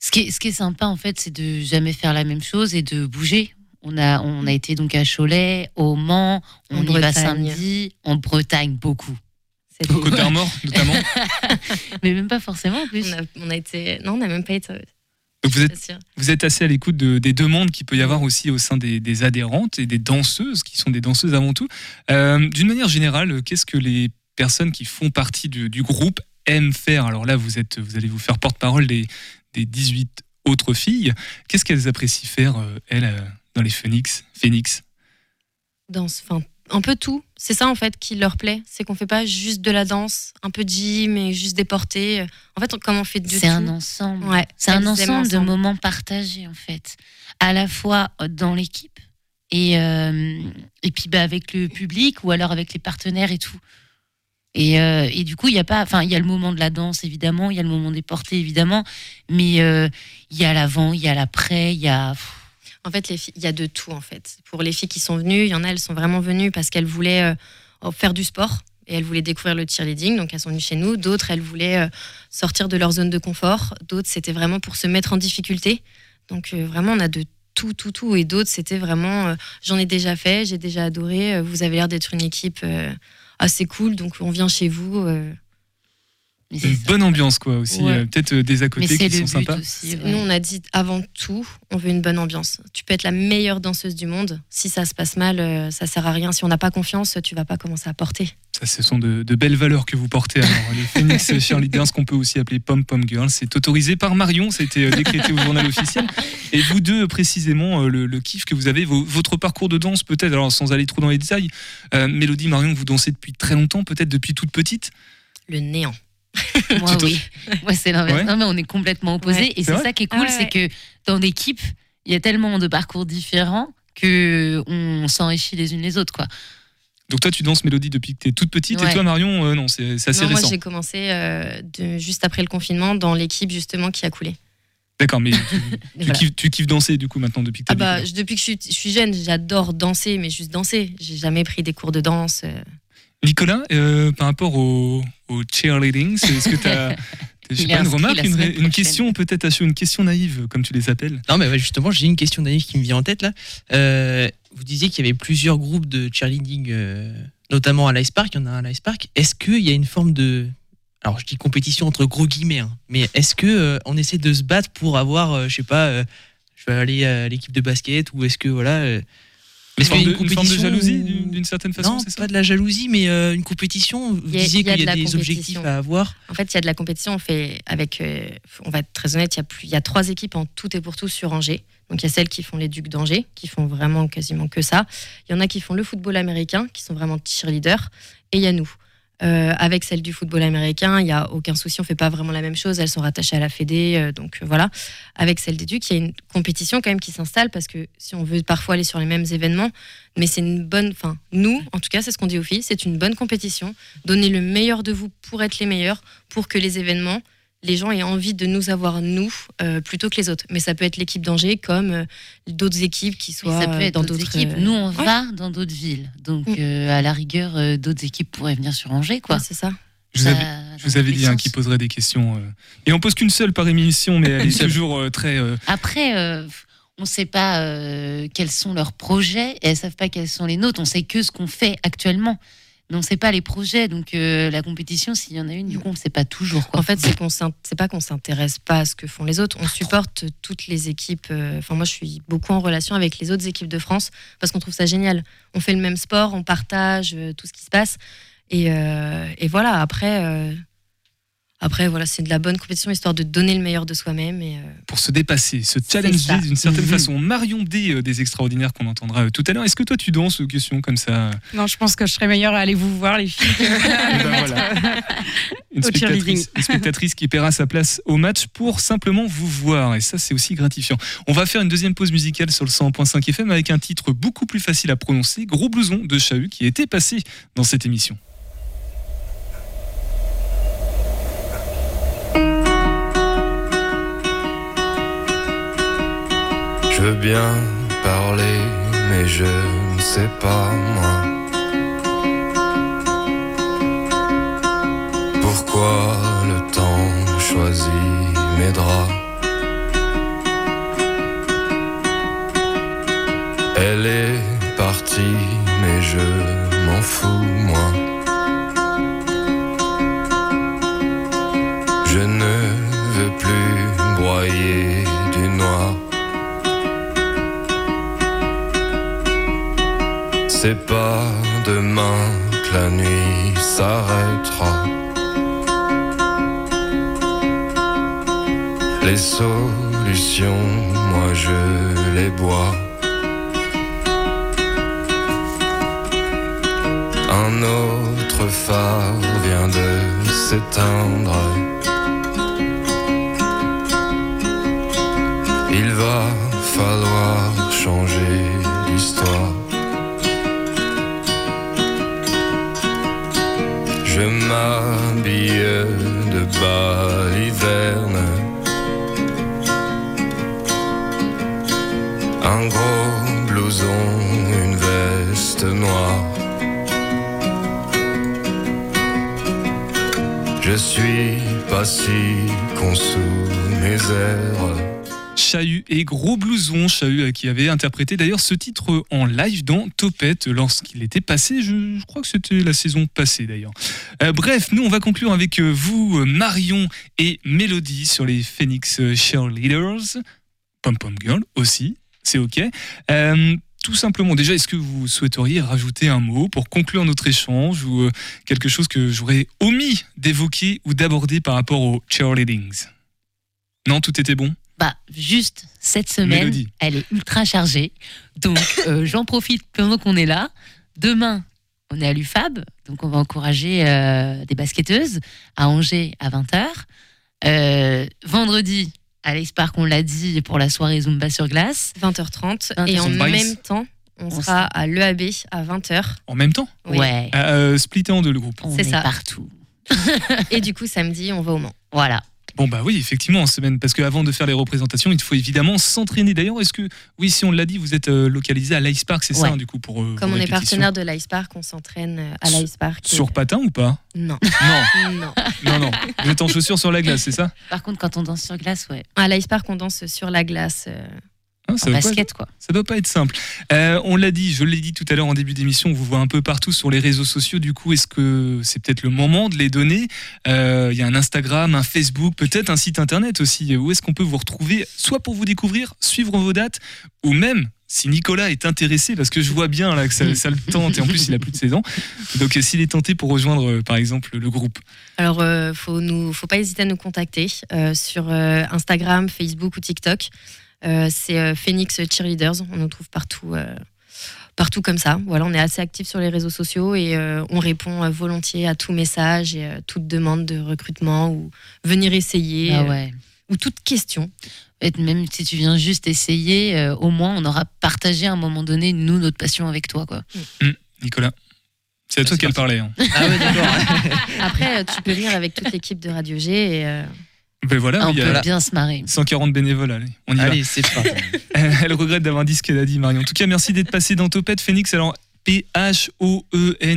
Ce qui est, ce qui est sympa en fait, c'est de jamais faire la même chose et de bouger. On a, on a été donc à Cholet, au Mans, on En y va Bretagne. samedi, en Bretagne beaucoup. C'est Côte d'Armor notamment. [LAUGHS] Mais même pas forcément en plus. on, a, on a été. Non, on n'a même pas été. Donc vous êtes, vous assez à l'écoute de- des demandes qu'il peut y avoir aussi au sein des, des adhérentes et des danseuses, qui sont des danseuses avant tout. Euh, D'une manière générale, qu'est-ce que les personnes qui font partie du, du groupe aiment faire? Alors là, vous, êtes, vous allez vous faire porte-parole des, des 18 autres filles. Qu'est-ce qu'elles apprécient faire, euh, elles, euh, dans les Phoenix, Phoenix? Danse, enfin un peu tout. C'est ça en fait qui leur plaît, c'est qu'on fait pas juste de la danse, un peu de gym et juste des portées. En fait, on- comme on fait de C'est un ensemble. Ouais, C'est un ensemble de moments partagés en fait, à la fois dans l'équipe et euh, et puis bah, avec le public ou alors avec les partenaires et tout. Et, euh, et du coup, il y a pas, enfin, il y a le moment de la danse évidemment, il y a le moment des portées évidemment, mais euh, il y a l'avant, il y a l'après, il y a. En fait, il y a de tout en fait. Pour les filles qui sont venues, il y en a, elles sont vraiment venues parce qu'elles voulaient euh, faire du sport et elles voulaient découvrir le cheerleading, donc elles sont venues chez nous. D'autres, elles voulaient euh, sortir de leur zone de confort. D'autres, c'était vraiment pour se mettre en difficulté. Donc euh, vraiment, on a de tout, tout, tout. Et d'autres, c'était vraiment, j'en ai déjà fait, j'ai déjà adoré. vous avez l'air d'être une équipe assez cool, donc on vient chez vous. Euh. Une ça. bonne ambiance, quoi, aussi. Ouais. euh, Peut-être euh, des à côté qui sont but sympas. aussi. Nous, on a dit avant tout, on veut une bonne ambiance. Tu peux être la meilleure danseuse du monde. Si ça se passe mal, euh, ça sert à rien. Si on n'a pas confiance, tu vas pas commencer à porter. Ça, ce sont de, de belles valeurs que vous portez. Alors, les Phoenix Cheerleaders, qu'on peut aussi appeler Pom Pom Girls, c'est autorisé par Marion, euh, décrété au journal officiel. Et vous deux, précisément, euh, le, le kiff que vous avez, votre parcours de danse, peut-être, alors sans aller trop dans les détails, euh, Mélodie, Marion, vous dansez depuis très longtemps, peut-être depuis toute petite. Le néant. [LAUGHS] Moi, oui. Moi, c'est l'inverse. Ouais. Non, mais on est complètement opposés. Ouais. Et C'est ça qui est cool, Ah ouais. c'est que dans l'équipe, il y a tellement de parcours différents que on s'enrichit les unes les autres, quoi. Donc toi, tu danses Mélodie depuis que tu es toute petite, et toi, Marion, euh, non, c'est c'est assez Non, moi, récent. j'ai commencé euh, de- juste après le confinement dans l'équipe justement qui a coulé. D'accord, mais [LAUGHS] tu, Et tu voilà. kiffes, tu kiffes danser, du coup, maintenant, depuis que tu Ah bah, depuis que je suis, je suis jeune, j'adore danser, mais juste danser. J'ai jamais pris des cours de danse. euh. Nicolas, euh, par rapport au, au cheerleading, c'est- est-ce que tu as... [LAUGHS] Je sais Il pas, est une remarque, une, question peut-être à chaud, une question naïve, comme tu les appelles. Non, mais justement, j'ai une question naïve qui me vient en tête là. Euh, vous disiez qu'il y avait plusieurs groupes de cheerleading, euh, notamment à l'Ice Park. Il y en a un à l'Ice Park. Est-ce qu'il y a une forme de. Alors, je dis compétition entre gros guillemets, hein, mais est-ce que euh, on essaie de se battre pour avoir, euh, je sais pas, euh, je vais aller à l'équipe de basket ou est-ce que voilà. Une y a de, une forme de jalousie, d'une certaine façon, non, c'est ça pas de la jalousie, mais euh, une compétition. Vous Il y a- disiez il y a qu'il y de a la des compétition. objectifs à avoir. En fait, il y a de la compétition. On fait avec, euh, on va être très honnête, il y a plus, il y a trois équipes en tout et pour tout sur Angers. Donc il y a celles qui font les Ducs d'Angers, qui font vraiment quasiment que ça. Il y en a qui font le football américain, qui sont vraiment cheerleaders, et il y a nous. Euh, avec celle du football américain, il n'y a aucun souci, on fait pas vraiment la même chose. Elles sont rattachées à la Fédé, euh, donc euh, voilà. Avec celle des Ducs, il y a une compétition quand même qui s'installe parce que si on veut parfois aller sur les mêmes événements, mais c'est une bonne, enfin nous, en tout cas, c'est ce qu'on dit aux filles, c'est une bonne compétition. Donnez le meilleur de vous pour être les meilleurs, pour que les événements les gens aient envie de nous avoir nous euh, plutôt que les autres. Mais ça peut être l'équipe d'Angers comme euh, d'autres équipes qui soient ça peut euh, être dans d'autres équipes. Nous, on ouais. va dans d'autres villes. Donc, Mm. euh, à la rigueur, euh, d'autres équipes pourraient venir sur Angers, quoi. Ouais, c'est ça. Je vous avais, dans je vous avais tous dit hein, qu'il poserait des questions. euh. Et on pose qu'une seule par émission, mais elle [LAUGHS] est toujours euh, très. euh, Après, euh, on ne sait pas euh, quels sont leurs projets et elles ne savent pas quels sont les nôtres. On sait que ce qu'on fait actuellement. Mais on ne sait pas les projets. Donc, euh, la compétition, s'il y en a une, du coup, on ne sait pas toujours. Quoi. En fait, c'est qu'on c'est pas qu'on s'intéresse pas à ce que font les autres. On supporte toutes les équipes. euh, Enfin, moi, je suis beaucoup en relation avec les autres équipes de France parce qu'on trouve ça génial. On fait le même sport, on partage euh, tout ce qui se passe. Et, euh, et voilà. Après, après, voilà, c'est de la bonne compétition histoire de donner le meilleur de soi-même. Et euh, pour se dépasser, se challenger d'une certaine Mhm. façon. Marion D euh, des extraordinaires qu'on entendra euh, tout à l'heure. Est-ce que toi tu danses aux questions comme ça Non, je pense que je serais meilleure à aller vous voir, les filles. que- Eh ben [LAUGHS] voilà. Une spectatrice, une spectatrice qui paiera sa place au match pour simplement vous voir. Et ça, c'est aussi gratifiant. On va faire une deuxième pause musicale sur le 100.5 FM avec un titre beaucoup plus facile à prononcer, Gros blouson de Chahut, qui était passé dans cette émission. Je veux bien parler, mais je ne sais pas moi. Pourquoi le temps choisit mes draps? Elle est partie, mais je m'en fous, moi. Je ne veux plus broyer C'est pas demain que la nuit s'arrêtera. Les solutions, moi je les bois. Un autre phare vient de s'éteindre. Il va falloir changer l'histoire. Je m'habille de baliverne. Un gros blouson, une veste noire. Je suis pas si con sous mes airs. Chahut et Gros Blouson, Chahut euh, qui avait interprété d'ailleurs ce titre en live dans Topette lorsqu'il était passé, je, crois que c'était la saison passée d'ailleurs. Euh, bref, nous on va conclure avec euh, vous, Marion et Mélodie sur les Phoenix Cheerleaders, Pom Pom Girl aussi, c'est ok. Tout simplement, déjà, est-ce que vous souhaiteriez rajouter un mot pour conclure notre échange ou quelque chose que j'aurais omis d'évoquer ou d'aborder par rapport aux cheerleadings? Non, tout était bon? Bah, juste cette semaine, Mélodie. elle est ultra chargée. Donc, [LAUGHS] euh, j'en profite pendant qu'on est là. Demain, on est à l'UFAB, donc on va encourager euh, des basketteuses à Angers à 20h. Euh, vendredi, à Park, on l'a dit, pour la soirée Zumba sur glace. 20h30. Et en Zumba. même temps, on, On sera à l'EAB à 20h. En même temps Oui. Ouais, Euh, splitté en deux le groupe. on c'est est ça. partout. Et du coup, samedi, on va au Mans. Voilà. Bon bah oui, effectivement, en semaine, parce qu'avant de faire les représentations, il faut évidemment s'entraîner. D'ailleurs, est-ce que, oui, si on l'a dit, vous êtes euh, localisé à l'Ice Park, c'est ça, Ouais. hein, du coup, pour euh, Comme on est partenaire de l'Ice Park, on s'entraîne euh, à l'Ice Park. Sur patin ou pas? Non. Non, [LAUGHS] non. non, non. Vous êtes en chaussures sur la glace, c'est ça? Par contre, quand on danse sur glace, ouais. À l'Ice Park, on danse sur la glace. euh, Hein, ça En doit pas basket, quoi. Ça doit pas être simple. Euh, on l'a dit, je l'ai dit tout à l'heure en début d'émission, on vous voit un peu partout sur les réseaux sociaux. Du coup, est-ce que c'est peut-être le moment de les donner? Euh, Il y a un Instagram, un Facebook, peut-être un site internet aussi. Où est-ce qu'on peut vous retrouver, soit pour vous découvrir, suivre vos dates, ou même si Nicolas est intéressé, parce que je vois bien là que ça, ça le tente, et en plus il a plus de 16 ans. Donc euh, s'il est tenté pour rejoindre, par exemple, le groupe. Alors, euh, faut nous, faut pas hésiter à nous contacter sur Instagram, Facebook ou TikTok. Euh, c'est euh, Phoenix Cheerleaders. On nous trouve partout, euh, partout comme ça. Voilà, on est assez actif sur les réseaux sociaux et euh, on répond euh, volontiers à tout message et euh, toute demande de recrutement ou venir essayer Ah euh, ou toute question. Et même si tu viens juste essayer, euh, au moins on aura partagé à un moment donné, nous, notre passion avec toi. Quoi. Nicolas, c'est à toi qu'elle parlait. hein. Ah ouais. [LAUGHS] Après, tu peux venir avec toute l'équipe de Radio G et euh, Ben voilà, Ah, on peut a bien se marrer. 140 bénévoles, allez, on y va. Allez, c'est parti. [LAUGHS] Elle regrette d'avoir dit ce qu'elle a dit, Marion. En tout cas, merci d'être passé dans Topette Phoenix. Alors,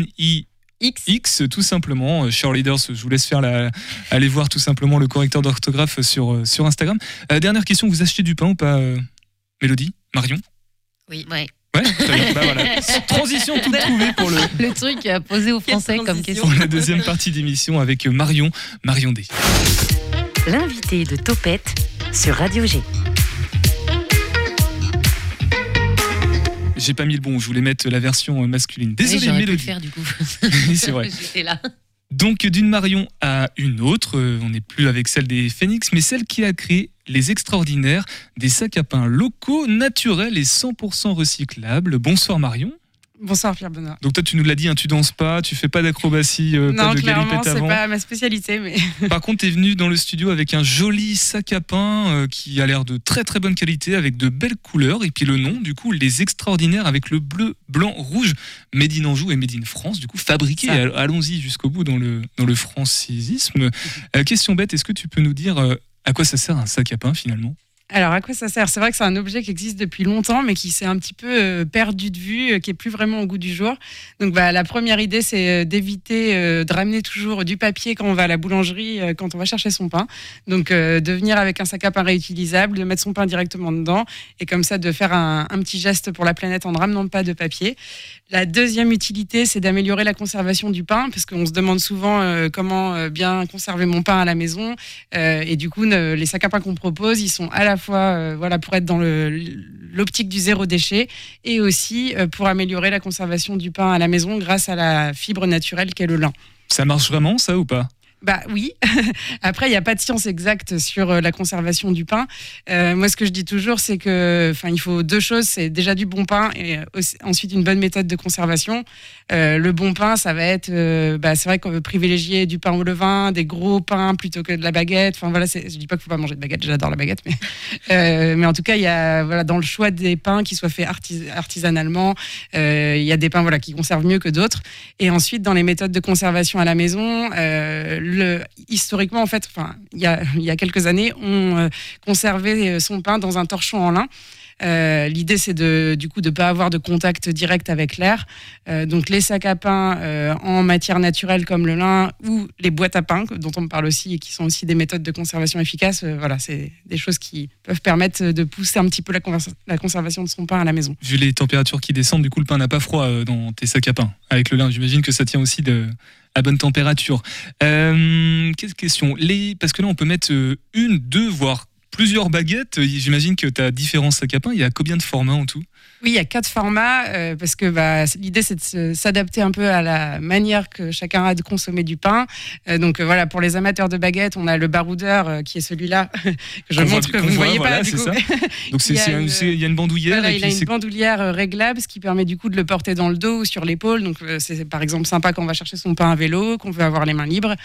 P-H-O-E-N-I-X, tout simplement. Euh, Cheerleaders, je vous laisse faire la. Aller voir tout simplement le correcteur d'orthographe sur, euh, sur Instagram. Euh, dernière question, vous achetez du pain ou pas, euh, Mélodie Marion? Oui. Ouais. Ouais. Bah voilà. [LAUGHS] Transition toute trouvée pour, le, Le truc à poser aux Français comme question. pour la deuxième partie d'émission avec Marion, Marion D. L'invité de Topette sur Radio G. J'ai pas mis le bon, je voulais mettre la version euh, masculine. Oui, Désolé, pu le Mélodie. faire du coup. [LAUGHS] Oui, c'est vrai. [LAUGHS] J'étais là. Donc d'une Marion à une autre, euh, on n'est plus avec celle des Phoenix, mais celle qui a créé les extraordinaires, des sacs à pain locaux, naturels et 100% recyclables. Bonsoir Marion. Bonsoir Pierre Benoît. Donc toi tu nous l'as dit, hein, tu danses pas, tu fais pas d'acrobatie, euh, pas non, de clairement, galipette c'est pas ma spécialité, mais [LAUGHS] Par contre, tu es venu dans le studio avec un joli sac à pain euh, qui a l'air de très très bonne qualité, avec de belles couleurs, et puis le nom, du coup, les extraordinaires avec le bleu, blanc, rouge, Made in Anjou et Made in France, du coup, fabriqué. Allons-y jusqu'au bout dans le, dans le francisisme. Euh, question bête, est-ce que tu peux nous dire euh, à quoi ça sert un sac à pain finalement? Alors, à quoi ça sert? C'est vrai que c'est un objet qui existe depuis longtemps, mais qui s'est un petit peu euh, perdu de vue, euh, qui est plus vraiment au goût du jour. Donc, bah, la première idée, c'est euh, d'éviter de ramener toujours du papier quand on va à la boulangerie, quand on va chercher son pain. Donc, de venir avec un sac à pain réutilisable, de mettre son pain directement dedans, et comme ça, de faire un, petit geste pour la planète en ne ramenant pas de papier. La deuxième utilité, c'est d'améliorer la conservation du pain, parce qu'on se demande souvent comment bien conserver mon pain à la maison. Et du coup, les sacs à pain qu'on propose, ils sont à la fois euh, voilà, pour être dans l'optique du zéro déchet et aussi euh, pour améliorer la conservation du pain à la maison grâce à la fibre naturelle qu'est le lin. Ça marche vraiment ça ou pas? Bah oui. [LAUGHS] Après, il n'y a pas de science exacte sur euh, la conservation du pain. Euh, moi, ce que je dis toujours, c'est que, enfin, il faut deux choses. C'est déjà du bon pain et euh, ensuite une bonne méthode de conservation. Le bon pain, ça va être, bah, c'est vrai qu'on veut privilégier du pain au levain, des gros pains plutôt que de la baguette. Enfin voilà, je dis pas qu'il faut pas manger de baguette. J'adore la baguette, mais [LAUGHS] mais en tout cas, il y a voilà dans le choix des pains qui soient faits artis- artisanalement, il y a des pains voilà qui conservent mieux que d'autres. Et ensuite, dans les méthodes de conservation à la maison, historiquement, en fait, enfin, il y a, quelques années, on euh, conservait euh, son pain dans un torchon en lin. Euh, L'idée, c'est de, du coup de pas avoir de contact direct avec l'air. Donc, les sacs à pain en matière naturelle comme le lin ou les boîtes à pain, dont on me parle aussi et qui sont aussi des méthodes de conservation efficaces. voilà, c'est des choses qui peuvent permettre de pousser un petit peu la, la conservation de son pain à la maison. Vu les températures qui descendent, du coup le pain n'a pas froid dans tes sacs à pain. Avec le lin, j'imagine que ça tient aussi de, bonne température. Euh, quelle question? Les, Parce que là, on peut mettre euh, une, deux, voire plusieurs baguettes. J'imagine que tu as différents sacs à pain. Il y a combien de formats en tout? Oui, il y a quatre formats euh, parce que bah, l'idée c'est de s'adapter un peu à la manière que chacun a de consommer du pain. Euh, donc euh, voilà, pour les amateurs de baguettes, on a le baroudeur qui est celui-là [LAUGHS] que je Qu'on voit- montre que vous ne voyez voilà, pas. Du c'est coup. ça. [LAUGHS] Donc Il y a une- il y a une bandoulière. Voilà, et il puis a une bandoulière réglable, ce qui permet du coup de le porter dans le dos ou sur l'épaule. Donc c'est par exemple sympa quand on va chercher son pain à vélo, qu'on veut avoir les mains libres.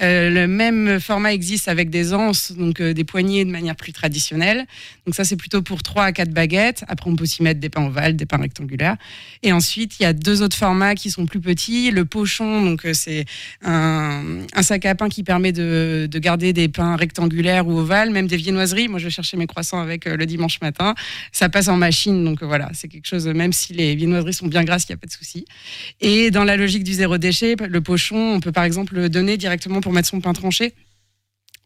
Le même format existe avec des anses, donc des poignées de manière plus traditionnelle. Donc ça c'est plutôt pour 3 à 4 baguettes. Après on peut aussi mettre des pains ovales, des pains rectangulaires. Et ensuite il y a deux autres formats qui sont plus petits. Le pochon, donc euh, c'est un, sac à pain qui permet de, de garder des pains rectangulaires ou ovales, même des viennoiseries. Moi je chercher mes croissants avec euh, le dimanche matin ça passe en machine. Donc euh, voilà, c'est quelque chose, même si les viennoiseries sont bien grasses, il n'y a pas de souci. Et dans la logique du zéro déchet, le pochon, on peut par exemple le donner directement pour mettre son pain tranché.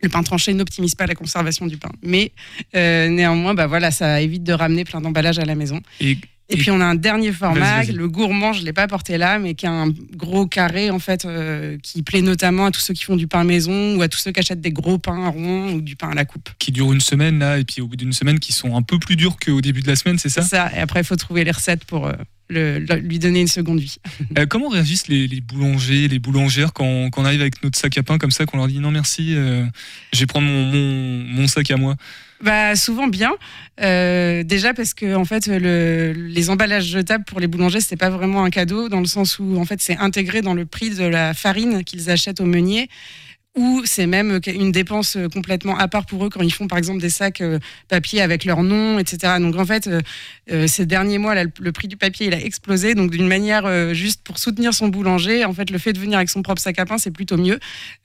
Le pain tranché n'optimise pas la conservation du pain. Mais euh, néanmoins, bah voilà, ça évite de ramener plein d'emballages à la maison. Et, Et puis on a un dernier format, le gourmand, je l'ai pas porté là, mais qui a un gros carré en fait, euh, qui plaît notamment à tous ceux qui font du pain maison ou à tous ceux qui achètent des gros pains ronds ou du pain à la coupe. qui dure une semaine là, et puis au bout d'une semaine qui sont un peu plus durs qu'au début de la semaine, c'est ça? C'est ça. Et après, il faut trouver les recettes pour euh, le- lui donner une seconde vie. Euh, comment réagissent les, les boulangers, les boulangères quand, quand on arrive avec notre sac à pain comme ça, qu'on leur dit non merci, euh, je vais prendre mon, mon, mon sac à moi? Bah, souvent bien. Euh, déjà parce que en fait, le, les emballages jetables pour les boulangers, c'est pas vraiment un cadeau dans le sens où en fait, c'est intégré dans le prix de la farine qu'ils achètent au meunier. Ou c'est même une dépense euh, complètement à part pour eux quand ils font par exemple des sacs euh, papier avec leur nom, etc. Donc en fait, euh, euh, ces derniers mois, le, prix du papier il a explosé. Donc d'une manière euh, juste pour soutenir son boulanger, en fait, le fait de venir avec son propre sac à pain, c'est plutôt mieux.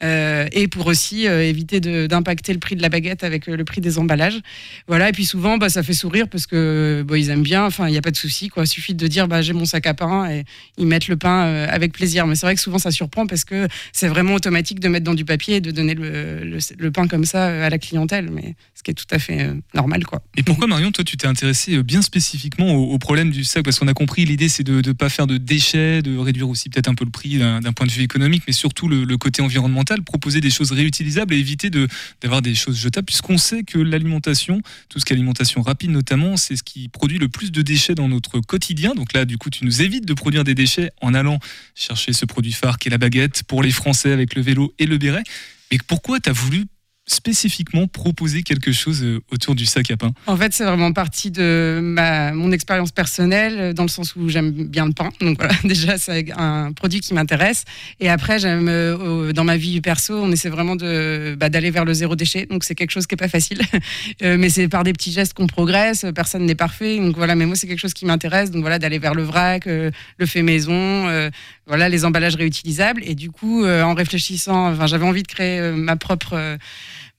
Euh, et pour aussi euh, éviter d'impacter le prix de la baguette avec euh, le prix des emballages. Voilà, et puis souvent, bah, ça fait sourire parce que bah, ils aiment bien. Enfin, il n'y a pas de souci, quoi. Suffit de dire, bah, j'ai mon sac à pain et ils mettent le pain euh, avec plaisir. Mais c'est vrai que souvent, ça surprend parce que c'est vraiment automatique de mettre dans du papier et de donner le, pain comme ça euh, à la clientèle. Mais ce qui est tout à fait euh, normal, quoi. Et pourquoi Marion, toi tu t'es intéressé euh, bien spécifiquement au, au problème du sac? Parce qu'on a compris, l'idée c'est de ne pas faire de déchets, de réduire aussi peut-être un peu le prix d'un point de vue économique, mais surtout le, côté environnemental, proposer des choses réutilisables et éviter d'avoir des choses jetables, puisqu'on sait que l'alimentation, tout ce qui est alimentation rapide notamment, c'est ce qui produit le plus de déchets dans notre quotidien. Donc là, du coup, tu nous évites de produire des déchets en allant chercher ce produit phare qui est la baguette pour les Français avec le vélo et le béret. Et pourquoi tu as voulu spécifiquement proposer quelque chose euh, autour du sac à pain? En fait, c'est vraiment partie de ma, mon expérience personnelle, euh, dans le sens où j'aime bien le pain. Donc voilà, [LAUGHS] déjà, c'est un produit qui m'intéresse. Et après, j'aime, euh, dans ma vie perso, on essaie vraiment de, bah, d'aller vers le zéro déchet. Donc c'est quelque chose qui est pas facile. [LAUGHS] Mais c'est par des petits gestes qu'on progresse. Personne n'est parfait. Donc voilà, mais moi, c'est quelque chose qui m'intéresse. Donc voilà, d'aller vers le vrac, le fait maison, voilà, les emballages réutilisables. Et du coup, en réfléchissant, enfin, j'avais envie de créer ma propre.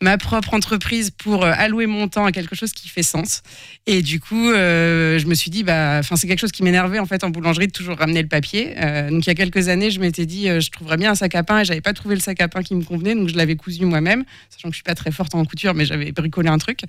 Ma propre entreprise pour euh, allouer mon temps à quelque chose qui fait sens. Et du coup, euh, je me suis dit, bah, c'est quelque chose qui m'énervait en fait en boulangerie de toujours ramener le papier. Euh, donc il y a quelques années, je m'étais dit, je trouverais bien un sac à pain et j'avais pas trouvé le sac à pain qui me convenait, donc je l'avais cousu moi-même, sachant que je suis pas très forte en couture, mais j'avais bricolé un truc.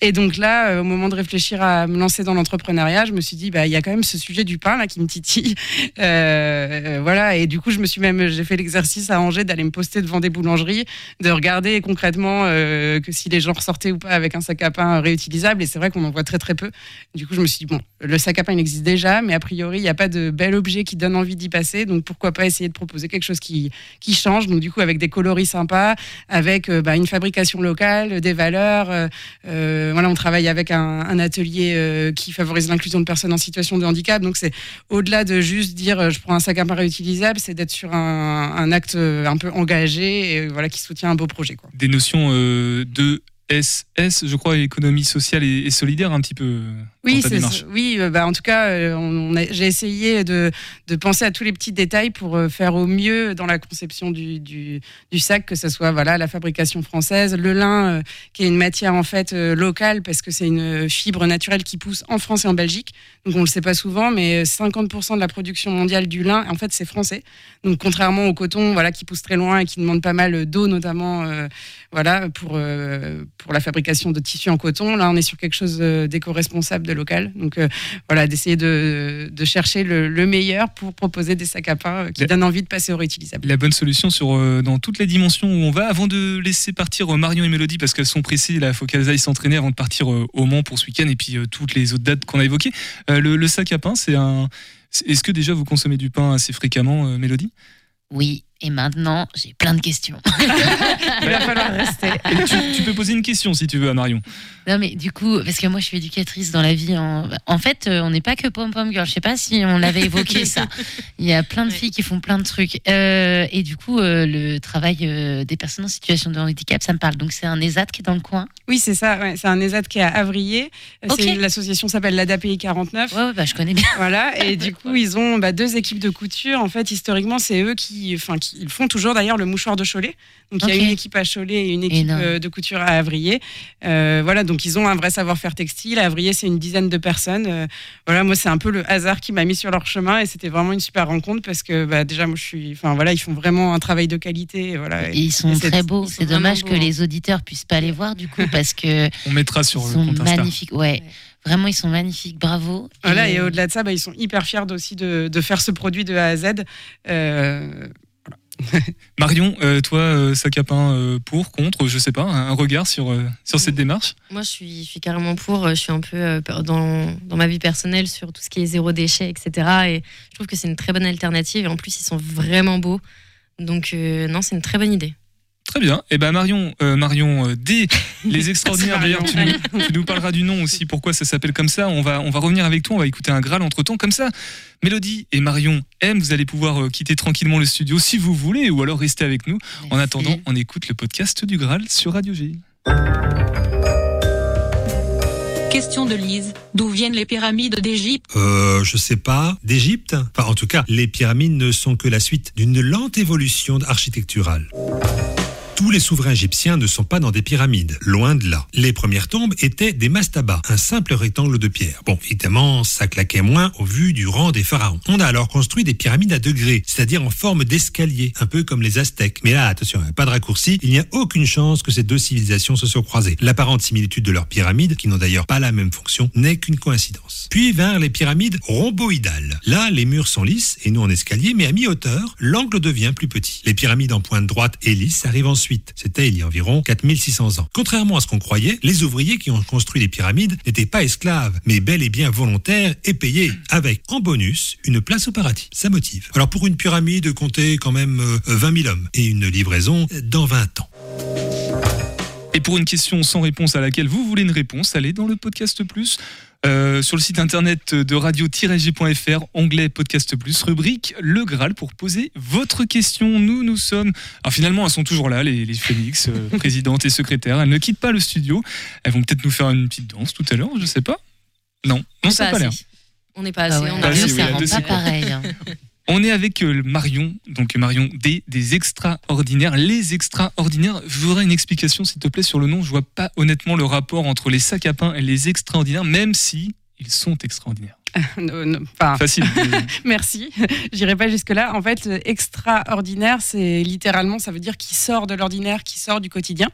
Et donc là, au moment de réfléchir à me lancer dans l'entrepreneuriat, je me suis dit, bah, il y a quand même ce sujet du pain là qui me titille. [LAUGHS] Voilà. Et du coup, je me suis même, j'ai fait l'exercice à Angers d'aller me poster devant des boulangeries, de regarder concrètement euh, que si les gens ressortaient ou pas avec un sac à pain réutilisable. Et c'est vrai qu'on en voit très très peu. Du coup, je me suis dit, bon, le sac à pain il existe déjà, mais a priori, il n'y a pas de bel objet qui donne envie d'y passer. Donc pourquoi pas essayer de proposer quelque chose qui, qui change. Donc du coup, avec des coloris sympas, avec euh, bah, une fabrication locale, des valeurs. euh, voilà, on travaille avec un, atelier qui favorise l'inclusion de personnes en situation de handicap. Donc c'est au-delà de juste dire je prends un sac à pain réutilisable, c'est d'être sur un, acte un peu engagé et voilà qui soutient un beau projet. Quoi. des notions de SS, je crois, économie sociale et solidaire un petit peu. Oui, c'est oui. euh, Bah, en tout cas, euh, on, on a- j'ai essayé de, de penser à tous les petits détails pour euh, faire au mieux dans la conception du, du, du sac, que ce soit voilà la fabrication française, le lin, euh, qui est une matière en fait euh, locale parce que c'est une fibre naturelle qui pousse en France et en Belgique. Donc on le sait pas souvent, mais 50% de la production mondiale du lin, en fait, c'est français. Donc contrairement au coton, voilà, qui pousse très loin et qui demande pas mal d'eau, notamment, euh, voilà, pour pour la fabrication de tissus en coton. Là, on est sur quelque chose d'éco-responsable, de local. Donc euh, voilà, d'essayer de, de chercher le, le meilleur pour proposer des sacs à pain euh, qui La- donnent envie de passer au réutilisable. La bonne solution sur, euh, dans toutes les dimensions où on va. Avant de laisser partir euh, Marion et Mélodie, parce qu'elles sont pressées, il faut qu'elles aillent s'entraîner avant de partir euh, au Mans pour ce week-end et puis euh, toutes les autres dates qu'on a évoquées. Euh, le, le sac à pain, c'est un. Est-ce que déjà vous consommez du pain assez fréquemment, euh, Mélodie? Oui, et maintenant, j'ai plein de questions. [LAUGHS] Il va falloir rester. Tu, tu peux poser une question si tu veux à Marion. Non, mais du coup, parce que moi, je suis éducatrice dans la vie. En, en fait, euh, on n'est pas que pom-pom girl. Je sais pas si on l'avait évoqué, ça. [LAUGHS] Il y a plein de filles qui font plein de trucs. Euh, et du coup, euh, le travail euh, des personnes en situation de handicap, ça me parle. Donc, c'est un ESAT qui est dans le coin. Oui, c'est ça. ouais, c'est un ESAT qui est à Avrier. Ok. c'est- L'association s'appelle l'ADAPI 49. Ouais, ouais, bah, je connais bien. Voilà, et du [LAUGHS] coup, ils ont bah, deux équipes de couture. En fait, historiquement, c'est eux qui, enfin, qui ils font toujours d'ailleurs le mouchoir de Cholet. Donc, il y a une équipe à Cholet et une équipe Énorme. euh, de couture à Avrier. Euh, voilà, donc ils ont un vrai savoir-faire textile. À Avrier, c'est une dizaine de personnes. Euh, voilà, moi, c'est un peu le hasard qui m'a mis sur leur chemin et c'était vraiment une super rencontre parce que bah, déjà, moi, je suis, enfin voilà, ils font vraiment un travail de qualité. et Voilà, Et ils sont et très beaux. C'est dommage que beaux, les auditeurs puissent pas les voir, du coup, parce que [LAUGHS] On mettra sur ils le sont compte Insta. Ouais. Vraiment, ils sont magnifiques. Bravo. Voilà, et au-delà de ça, bah, ils sont hyper fiers aussi de, de faire ce produit de A à Z. Euh. [LAUGHS] Marion, euh, toi, euh, sac à pain euh, pour, contre, je sais pas, un regard sur, euh, sur cette démarche Moi, je suis, je suis carrément pour. Je suis un peu dans, dans ma vie personnelle sur tout ce qui est zéro déchet, etc. Et je trouve que c'est une très bonne alternative. Et en plus, ils sont vraiment beaux. Donc, non, c'est une très bonne idée. Très bien. Et ben Marion, euh, Marion, euh, dès [LAUGHS] les extraordinaires. D'ailleurs, tu, nous- tu nous parleras du nom aussi. Pourquoi ça s'appelle comme ça On va, on va revenir avec toi. On va écouter un Graal entre temps, comme ça. Mélodie et Marion M, vous allez pouvoir euh, quitter tranquillement le studio si vous voulez, ou alors rester avec nous. En attendant, on écoute le podcast du Graal sur Radio G. Question de Lise. D'où viennent les pyramides d'Égypte? Euh, je sais pas, d'Égypte? Enfin, en tout cas, les pyramides ne sont que la suite d'une lente évolution architecturale. Tous les souverains égyptiens ne sont pas dans des pyramides, loin de là. Les premières tombes étaient des mastabas, un simple rectangle de pierre. Bon, évidemment, ça claquait moins au vu du rang des pharaons. On a alors construit des pyramides à degrés, c'est-à-dire en forme d'escalier, un peu comme les Aztèques. Mais là, attention, pas de raccourci, il n'y a aucune chance que ces deux civilisations se soient croisées. L'apparente similitude de leurs pyramides, qui n'ont d'ailleurs pas la même fonction, n'est qu'une coïncidence. Puis vinrent les pyramides rhomboïdales. Là, les murs sont lisses et non en escalier, mais à mi-hauteur, l'angle devient plus petit. Les pyramides en pointe droite et lisse arrivent ensuite. C'était il y a environ 4600 ans. Contrairement à ce qu'on croyait, les ouvriers qui ont construit les pyramides n'étaient pas esclaves, mais bel et bien volontaires et payés, avec en bonus une place au paradis. Ça motive. Alors pour une pyramide, comptez quand même euh, 20 000 hommes et une livraison dans 20 ans. Et pour une question sans réponse à laquelle vous voulez une réponse, allez dans le podcast plus. Euh, sur le site internet de radio-g.fr, onglet podcast plus, rubrique Le Graal pour poser votre question. Nous, nous sommes. Alors finalement, elles sont toujours là, les, les Félix, euh, [LAUGHS] présidente et secrétaire. Elles ne quittent pas le studio. Elles vont peut-être nous faire une petite danse tout à l'heure, je sais pas. Non, non, ça n'a pas l'air. On n'est pas Ah assez. ouais, on Pas a assez, oui, fait. à deux pas pareil. [LAUGHS] On est avec euh, Marion, donc Marion D, des extraordinaires. Les extraordinaires, je voudrais une explication s'il te plaît sur le nom. Je vois pas honnêtement le rapport entre les sacs à pain et les extraordinaires, même si ils sont extraordinaires. Non, non, enfin, Facile. [LAUGHS] Merci. J'irai pas jusque-là. En fait, extraordinaire, c'est littéralement, ça veut dire qui sort de l'ordinaire, qui sort du quotidien.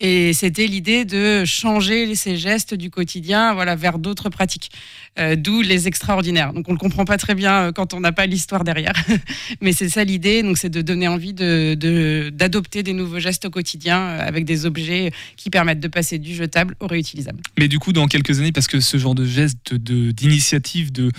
Et c'était l'idée de changer ces gestes du quotidien voilà, vers d'autres pratiques. Euh, D'où les extraordinaires. Donc on ne le comprend pas très bien euh, quand on n'a pas l'histoire derrière. [LAUGHS] Mais c'est ça l'idée. Donc c'est de donner envie de- de- d'adopter des nouveaux gestes au quotidien euh, avec des objets qui permettent de passer du jetable au réutilisable. Mais du coup, dans quelques années, parce que ce genre de geste, de- d'initiative, de,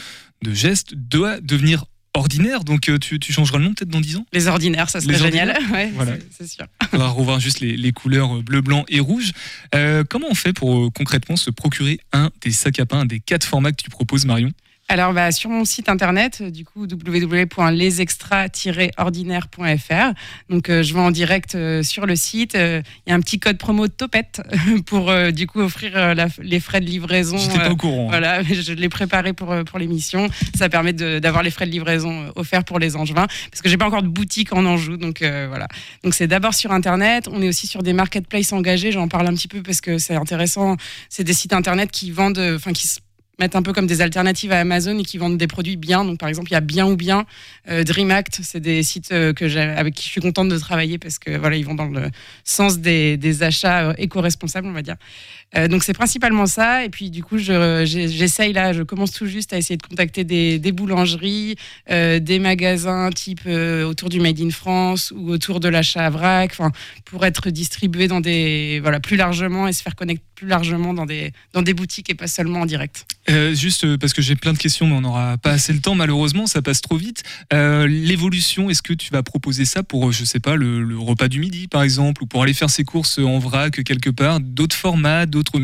de geste doit devenir ordinaire, donc euh, tu, tu changeras le nom peut-être dans 10 ans? Les ordinaires, ça serait Les génial. [LAUGHS] Ouais, Voilà. c'est- sûr. On va revoir juste les, les couleurs euh, bleu, blanc et rouge. Euh, comment on fait pour concrètement se procurer un des sacs à pain, un des quatre formats que tu proposes, Marion? Alors, bah, sur mon site internet, euh, du coup, www.lesextra-ordinaire.fr. Donc, euh, je vais en direct euh, sur le site. Euh, Il y a un petit code promo Topette [LAUGHS] pour, du coup, offrir la- les frais de livraison. J'étais pas au courant. hein. Voilà, [LAUGHS] je l'ai préparé pour, pour l'émission. Ça permet d'avoir les frais de livraison offerts pour les Angevins, parce que j'ai pas encore de boutique en Anjou, donc voilà. Donc c'est d'abord sur Internet. On est aussi sur des marketplaces engagés. J'en parle un petit peu parce que c'est intéressant. C'est des sites Internet qui vendent, enfin qui se mettent un peu comme des alternatives à Amazon et qui vendent des produits bien. Donc par exemple, il y a Bien ou Bien, euh, DreamAct, c'est des sites euh, avec qui je suis contente de travailler parce que voilà, ils vont dans le sens des, achats euh, éco-responsables, on va dire. Donc c'est principalement ça. Et puis du coup, j'essaye là, je commence tout juste à essayer de contacter des, boulangeries, des magasins type autour du Made in France ou autour de l'achat à vrac, pour être distribué dans des voilà plus largement et se faire connaître plus largement dans des dans des boutiques et pas seulement en direct. Euh, juste euh, parce que j'ai plein de questions, mais on n'aura pas assez le temps, malheureusement, ça passe trop vite. Euh, L'évolution, est-ce que tu vas proposer ça pour, je sais pas, le repas du midi, par exemple, ou pour aller faire ses courses en vrac quelque part, d'autres formats, d'autres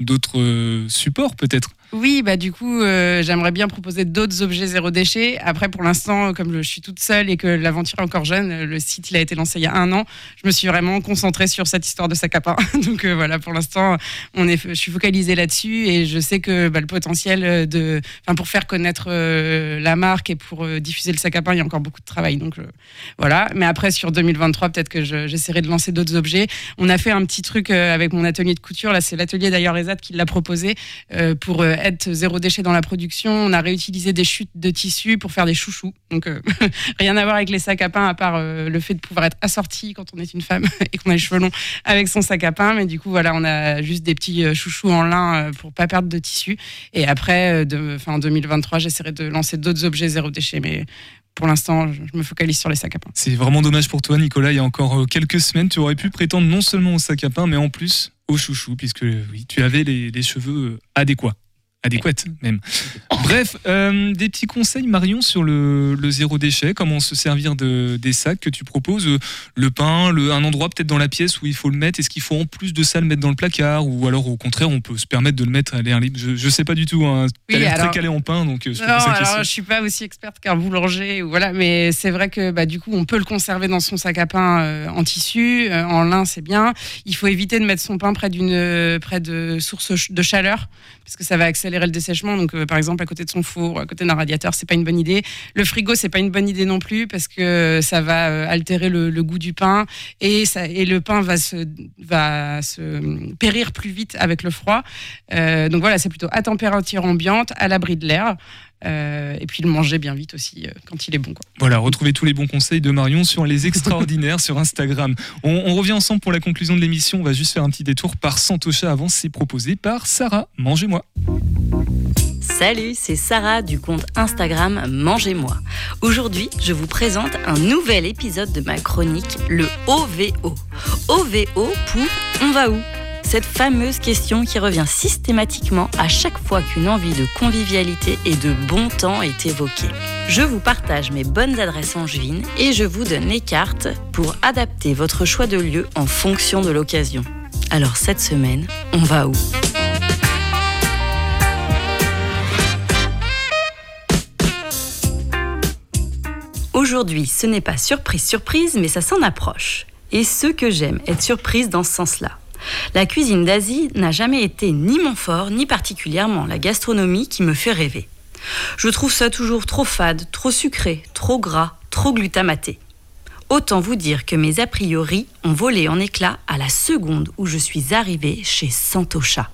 d'autres euh, supports peut-être? Oui, bah du coup, euh, j'aimerais bien proposer d'autres objets zéro déchet. Après, pour l'instant, comme je suis toute seule et que l'aventure est encore jeune, euh, le site il a été lancé il y a un an. Je me suis vraiment concentrée sur cette histoire de sac à pain. [LAUGHS] Donc voilà, pour l'instant, on est, je suis focalisée là-dessus et je sais que bah, le potentiel de, pour faire connaître la marque et pour diffuser le sac à pain, il y a encore beaucoup de travail. Donc voilà. Mais après, sur 2023, peut-être que je- j'essaierai de lancer d'autres objets. On a fait un petit truc avec mon atelier de couture. Là, c'est l'atelier d'ailleurs Ezat qui l'a proposé euh, pour euh, être zéro déchet dans la production. On a réutilisé des chutes de tissu pour faire des chouchous. Donc euh, [LAUGHS] rien à voir avec les sacs à pain à part le fait de pouvoir être assorti quand on est une femme [LAUGHS] et qu'on a les cheveux longs avec son sac à pain. Mais du coup, voilà, on a juste des petits chouchous en lin pour pas perdre de tissu. Et après, enfin, en 2023, j'essaierai de lancer d'autres objets zéro déchet, mais pour l'instant, je, me focalise sur les sacs à pain. C'est vraiment dommage pour toi, Nicolas. Il y a encore euh, quelques semaines, tu aurais pu prétendre non seulement au sac à pain, mais en plus au chouchou, puisque euh, oui, tu avais les, les cheveux euh, adéquats. Adéquates, même. Bref, euh, des petits conseils, Marion, sur le, le zéro déchet, comment se servir de, des sacs que tu proposes. euh, Le pain, le, un endroit peut-être dans la pièce où il faut le mettre. Est-ce qu'il faut en plus de ça le mettre dans le placard Ou alors au contraire, on peut se permettre de le mettre à l'air libre Je, je sais pas du tout. Hein. Tu Oui, l'air alors- très calé en pain, donc euh, je te Non, alors je suis pas aussi experte qu'un boulanger, ou voilà, mais c'est vrai que bah, du coup, on peut le conserver dans son sac à pain euh, en tissu, euh, en lin, c'est bien. Il faut éviter de mettre son pain près euh, près de sources ch- de chaleur, parce que ça va accélérer le dessèchement. Donc, euh, par exemple, à côté de son four, à côté d'un radiateur, c'est pas une bonne idée. Le frigo, c'est pas une bonne idée non plus, parce que ça va euh, altérer le, le goût du pain et ça et le pain va se va se périr plus vite avec le froid. Euh, donc voilà, c'est plutôt à température ambiante, à l'abri de l'air. Euh, et puis le manger bien vite aussi euh, quand il est bon. Quoi. Voilà, retrouvez tous les bons conseils de Marion sur les [LAUGHS] extraordinaires sur Instagram. On, on revient ensemble pour la conclusion de l'émission. On va juste faire un petit détour par Santocha avant. C'est proposé par Sarah. Mangez-moi. Salut, c'est Sarah du compte Instagram Mangez-moi. Aujourd'hui, je vous présente un nouvel épisode de ma chronique, le OVO. OVO pour On va où? Cette fameuse question qui revient systématiquement à chaque fois qu'une envie de convivialité et de bon temps est évoquée. Je vous partage mes bonnes adresses angevines et je vous donne les cartes pour adapter votre choix de lieu en fonction de l'occasion. Alors cette semaine, on va où? Aujourd'hui, ce n'est pas surprise surprise, mais ça s'en approche. Et ce que j'aime, être surprise dans ce sens-là. La cuisine d'Asie n'a jamais été ni mon fort, ni particulièrement la gastronomie qui me fait rêver. Je trouve ça toujours trop fade, trop sucré, trop gras, trop glutamaté. Autant vous dire que mes a priori ont volé en éclats à la seconde où je suis arrivée chez Santocha.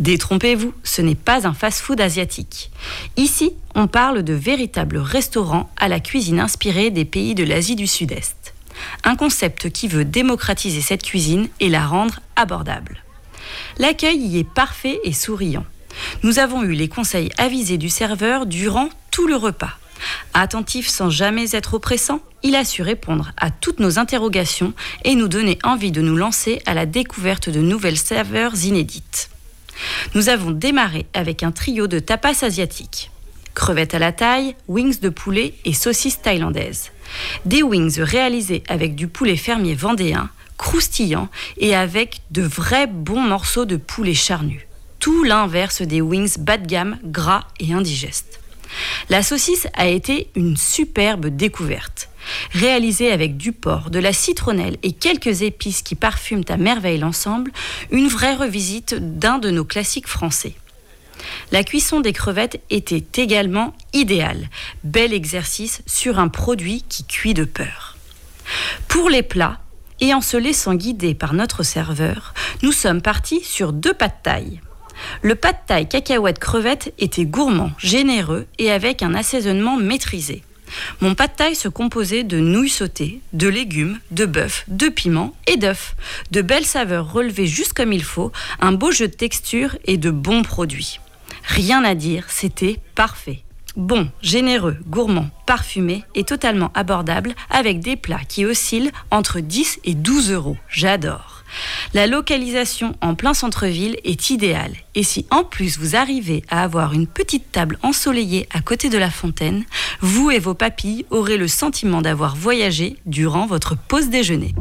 Détrompez-vous, ce n'est pas un fast-food asiatique. Ici, on parle de véritables restaurants à la cuisine inspirée des pays de l'Asie du Sud-Est. Un concept qui veut démocratiser cette cuisine et la rendre abordable. L'accueil y est parfait et souriant. Nous avons eu les conseils avisés du serveur durant tout le repas. Attentif sans jamais être oppressant, il a su répondre à toutes nos interrogations et nous donner envie de nous lancer à la découverte de nouvelles saveurs inédites. Nous avons démarré avec un trio de tapas asiatiques. Crevettes à la taille, wings de poulet et saucisses thaïlandaises. Des wings réalisés avec du poulet fermier vendéen, croustillant et avec de vrais bons morceaux de poulet charnu. Tout l'inverse des wings bas de gamme, gras et indigestes. La saucisse a été une superbe découverte. Réalisée avec du porc, de la citronnelle et quelques épices qui parfument à merveille l'ensemble, une vraie revisite d'un de nos classiques français. La cuisson des crevettes était également idéale. Bel exercice sur un produit qui cuit de peur. Pour les plats, et en se laissant guider par notre serveur, nous sommes partis sur deux pas de. Le pas de taille cacahuète crevette était gourmand, généreux et avec un assaisonnement maîtrisé. Mon pas de taille se composait de nouilles sautées, de légumes, de bœuf, de piments et d'œufs. De belles saveurs relevées juste comme il faut, un beau jeu de texture et de bons produits. Rien à dire, c'était parfait. Bon, généreux, gourmand, parfumé et totalement abordable avec des plats qui oscillent entre 10 et 12 euros. J'adore. La localisation en plein centre-ville est idéale. Et si en plus vous arrivez à avoir une petite table ensoleillée à côté de la fontaine, vous et vos papilles aurez le sentiment d'avoir voyagé durant votre pause déjeuner.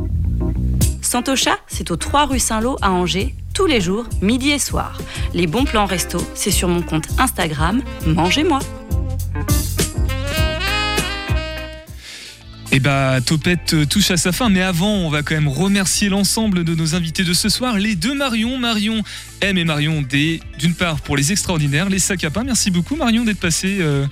Santocha, c'est au 3 rue Saint-Lô à Angers, tous les jours, midi et soir. Les bons plans resto, c'est sur mon compte Instagram, mangez-moi. Et bah, Topette euh, touche à sa fin, mais avant, on va quand même remercier l'ensemble de nos invités de ce soir, les deux Marion, Marion M et Marion D, d'une part pour les extraordinaires, les sacs à pain. Merci beaucoup Marion d'être passé euh, pour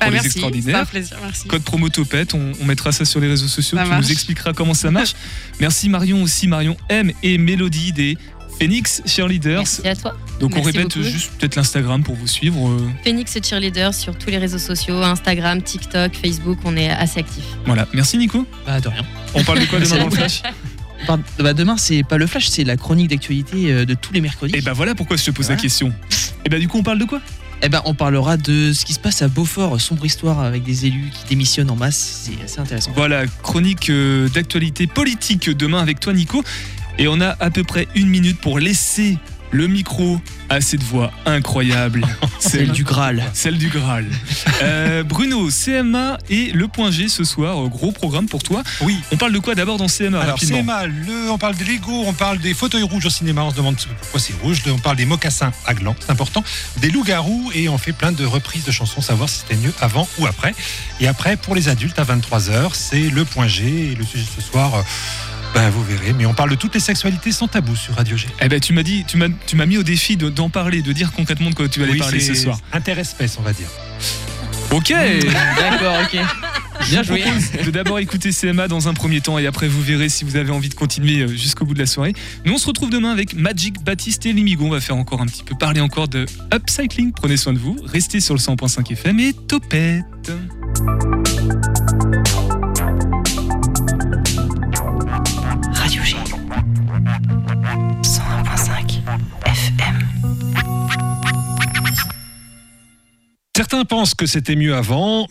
Ah, les merci, c'était un extraordinaires. plaisir, merci. Code promo Topette, on, on mettra ça sur les réseaux sociaux, Ça tu marche. nous expliqueras comment ça marche. [LAUGHS] Merci Marion aussi, Marion M et Mélodie des Phoenix Cheerleaders. Merci à toi. Donc on répète beaucoup. juste peut-être l'Instagram pour vous suivre. Phoenix Cheerleader sur tous les réseaux sociaux, Instagram, TikTok, Facebook, on est assez actifs. voilà, merci Nico. Bah, de rien. On parle de quoi demain dans le [LAUGHS] flash? Bah, Demain, c'est pas le flash, c'est la chronique d'actualité euh, de tous les mercredis. Et bah voilà pourquoi je te pose la question. Et bah du coup on parle de quoi? Eh ben, on parlera de ce qui se passe à Beaufort, sombre histoire avec des élus qui démissionnent en masse. C'est assez intéressant. Voilà, chronique euh, d'actualité politique demain avec toi Nico. Et on a à peu près une minute pour laisser le micro à cette voix incroyable. [LAUGHS] Celle du Graal. Celle du Graal. Euh, Bruno, CMA et le point G ce soir, euh, gros programme pour toi. Oui. On parle de quoi d'abord dans CMA Alors rapidement CMA, le, on parle des Lego, on parle des fauteuils rouges au cinéma, on se demande pourquoi c'est rouge, on parle des mocassins à gland, c'est important, des loups-garous et on fait plein de reprises de chansons, savoir si c'était mieux avant ou après. Et après, pour les adultes, à 23h, c'est le point G et le sujet de ce soir... euh, ben, vous verrez, mais on parle de toutes les sexualités sans tabou sur Radio G. Eh ben, tu m'as dit, tu m'as, tu m'as mis au défi de- d'en parler, de dire concrètement de quoi tu allais Oui, parler c'est ce soir. Interespèce, on va dire. Ok. [LAUGHS] D'accord, ok. Bien joué. De d'abord écouter CMA dans un premier temps et après vous verrez si vous avez envie de continuer euh, jusqu'au bout de la soirée. Nous on se retrouve demain avec Magic, Baptiste et Limigo. On va faire encore un petit peu parler encore de upcycling. Prenez soin de vous, restez sur le 100.5 FM et topette. 101.5 FM. Certains pensent que c'était mieux avant.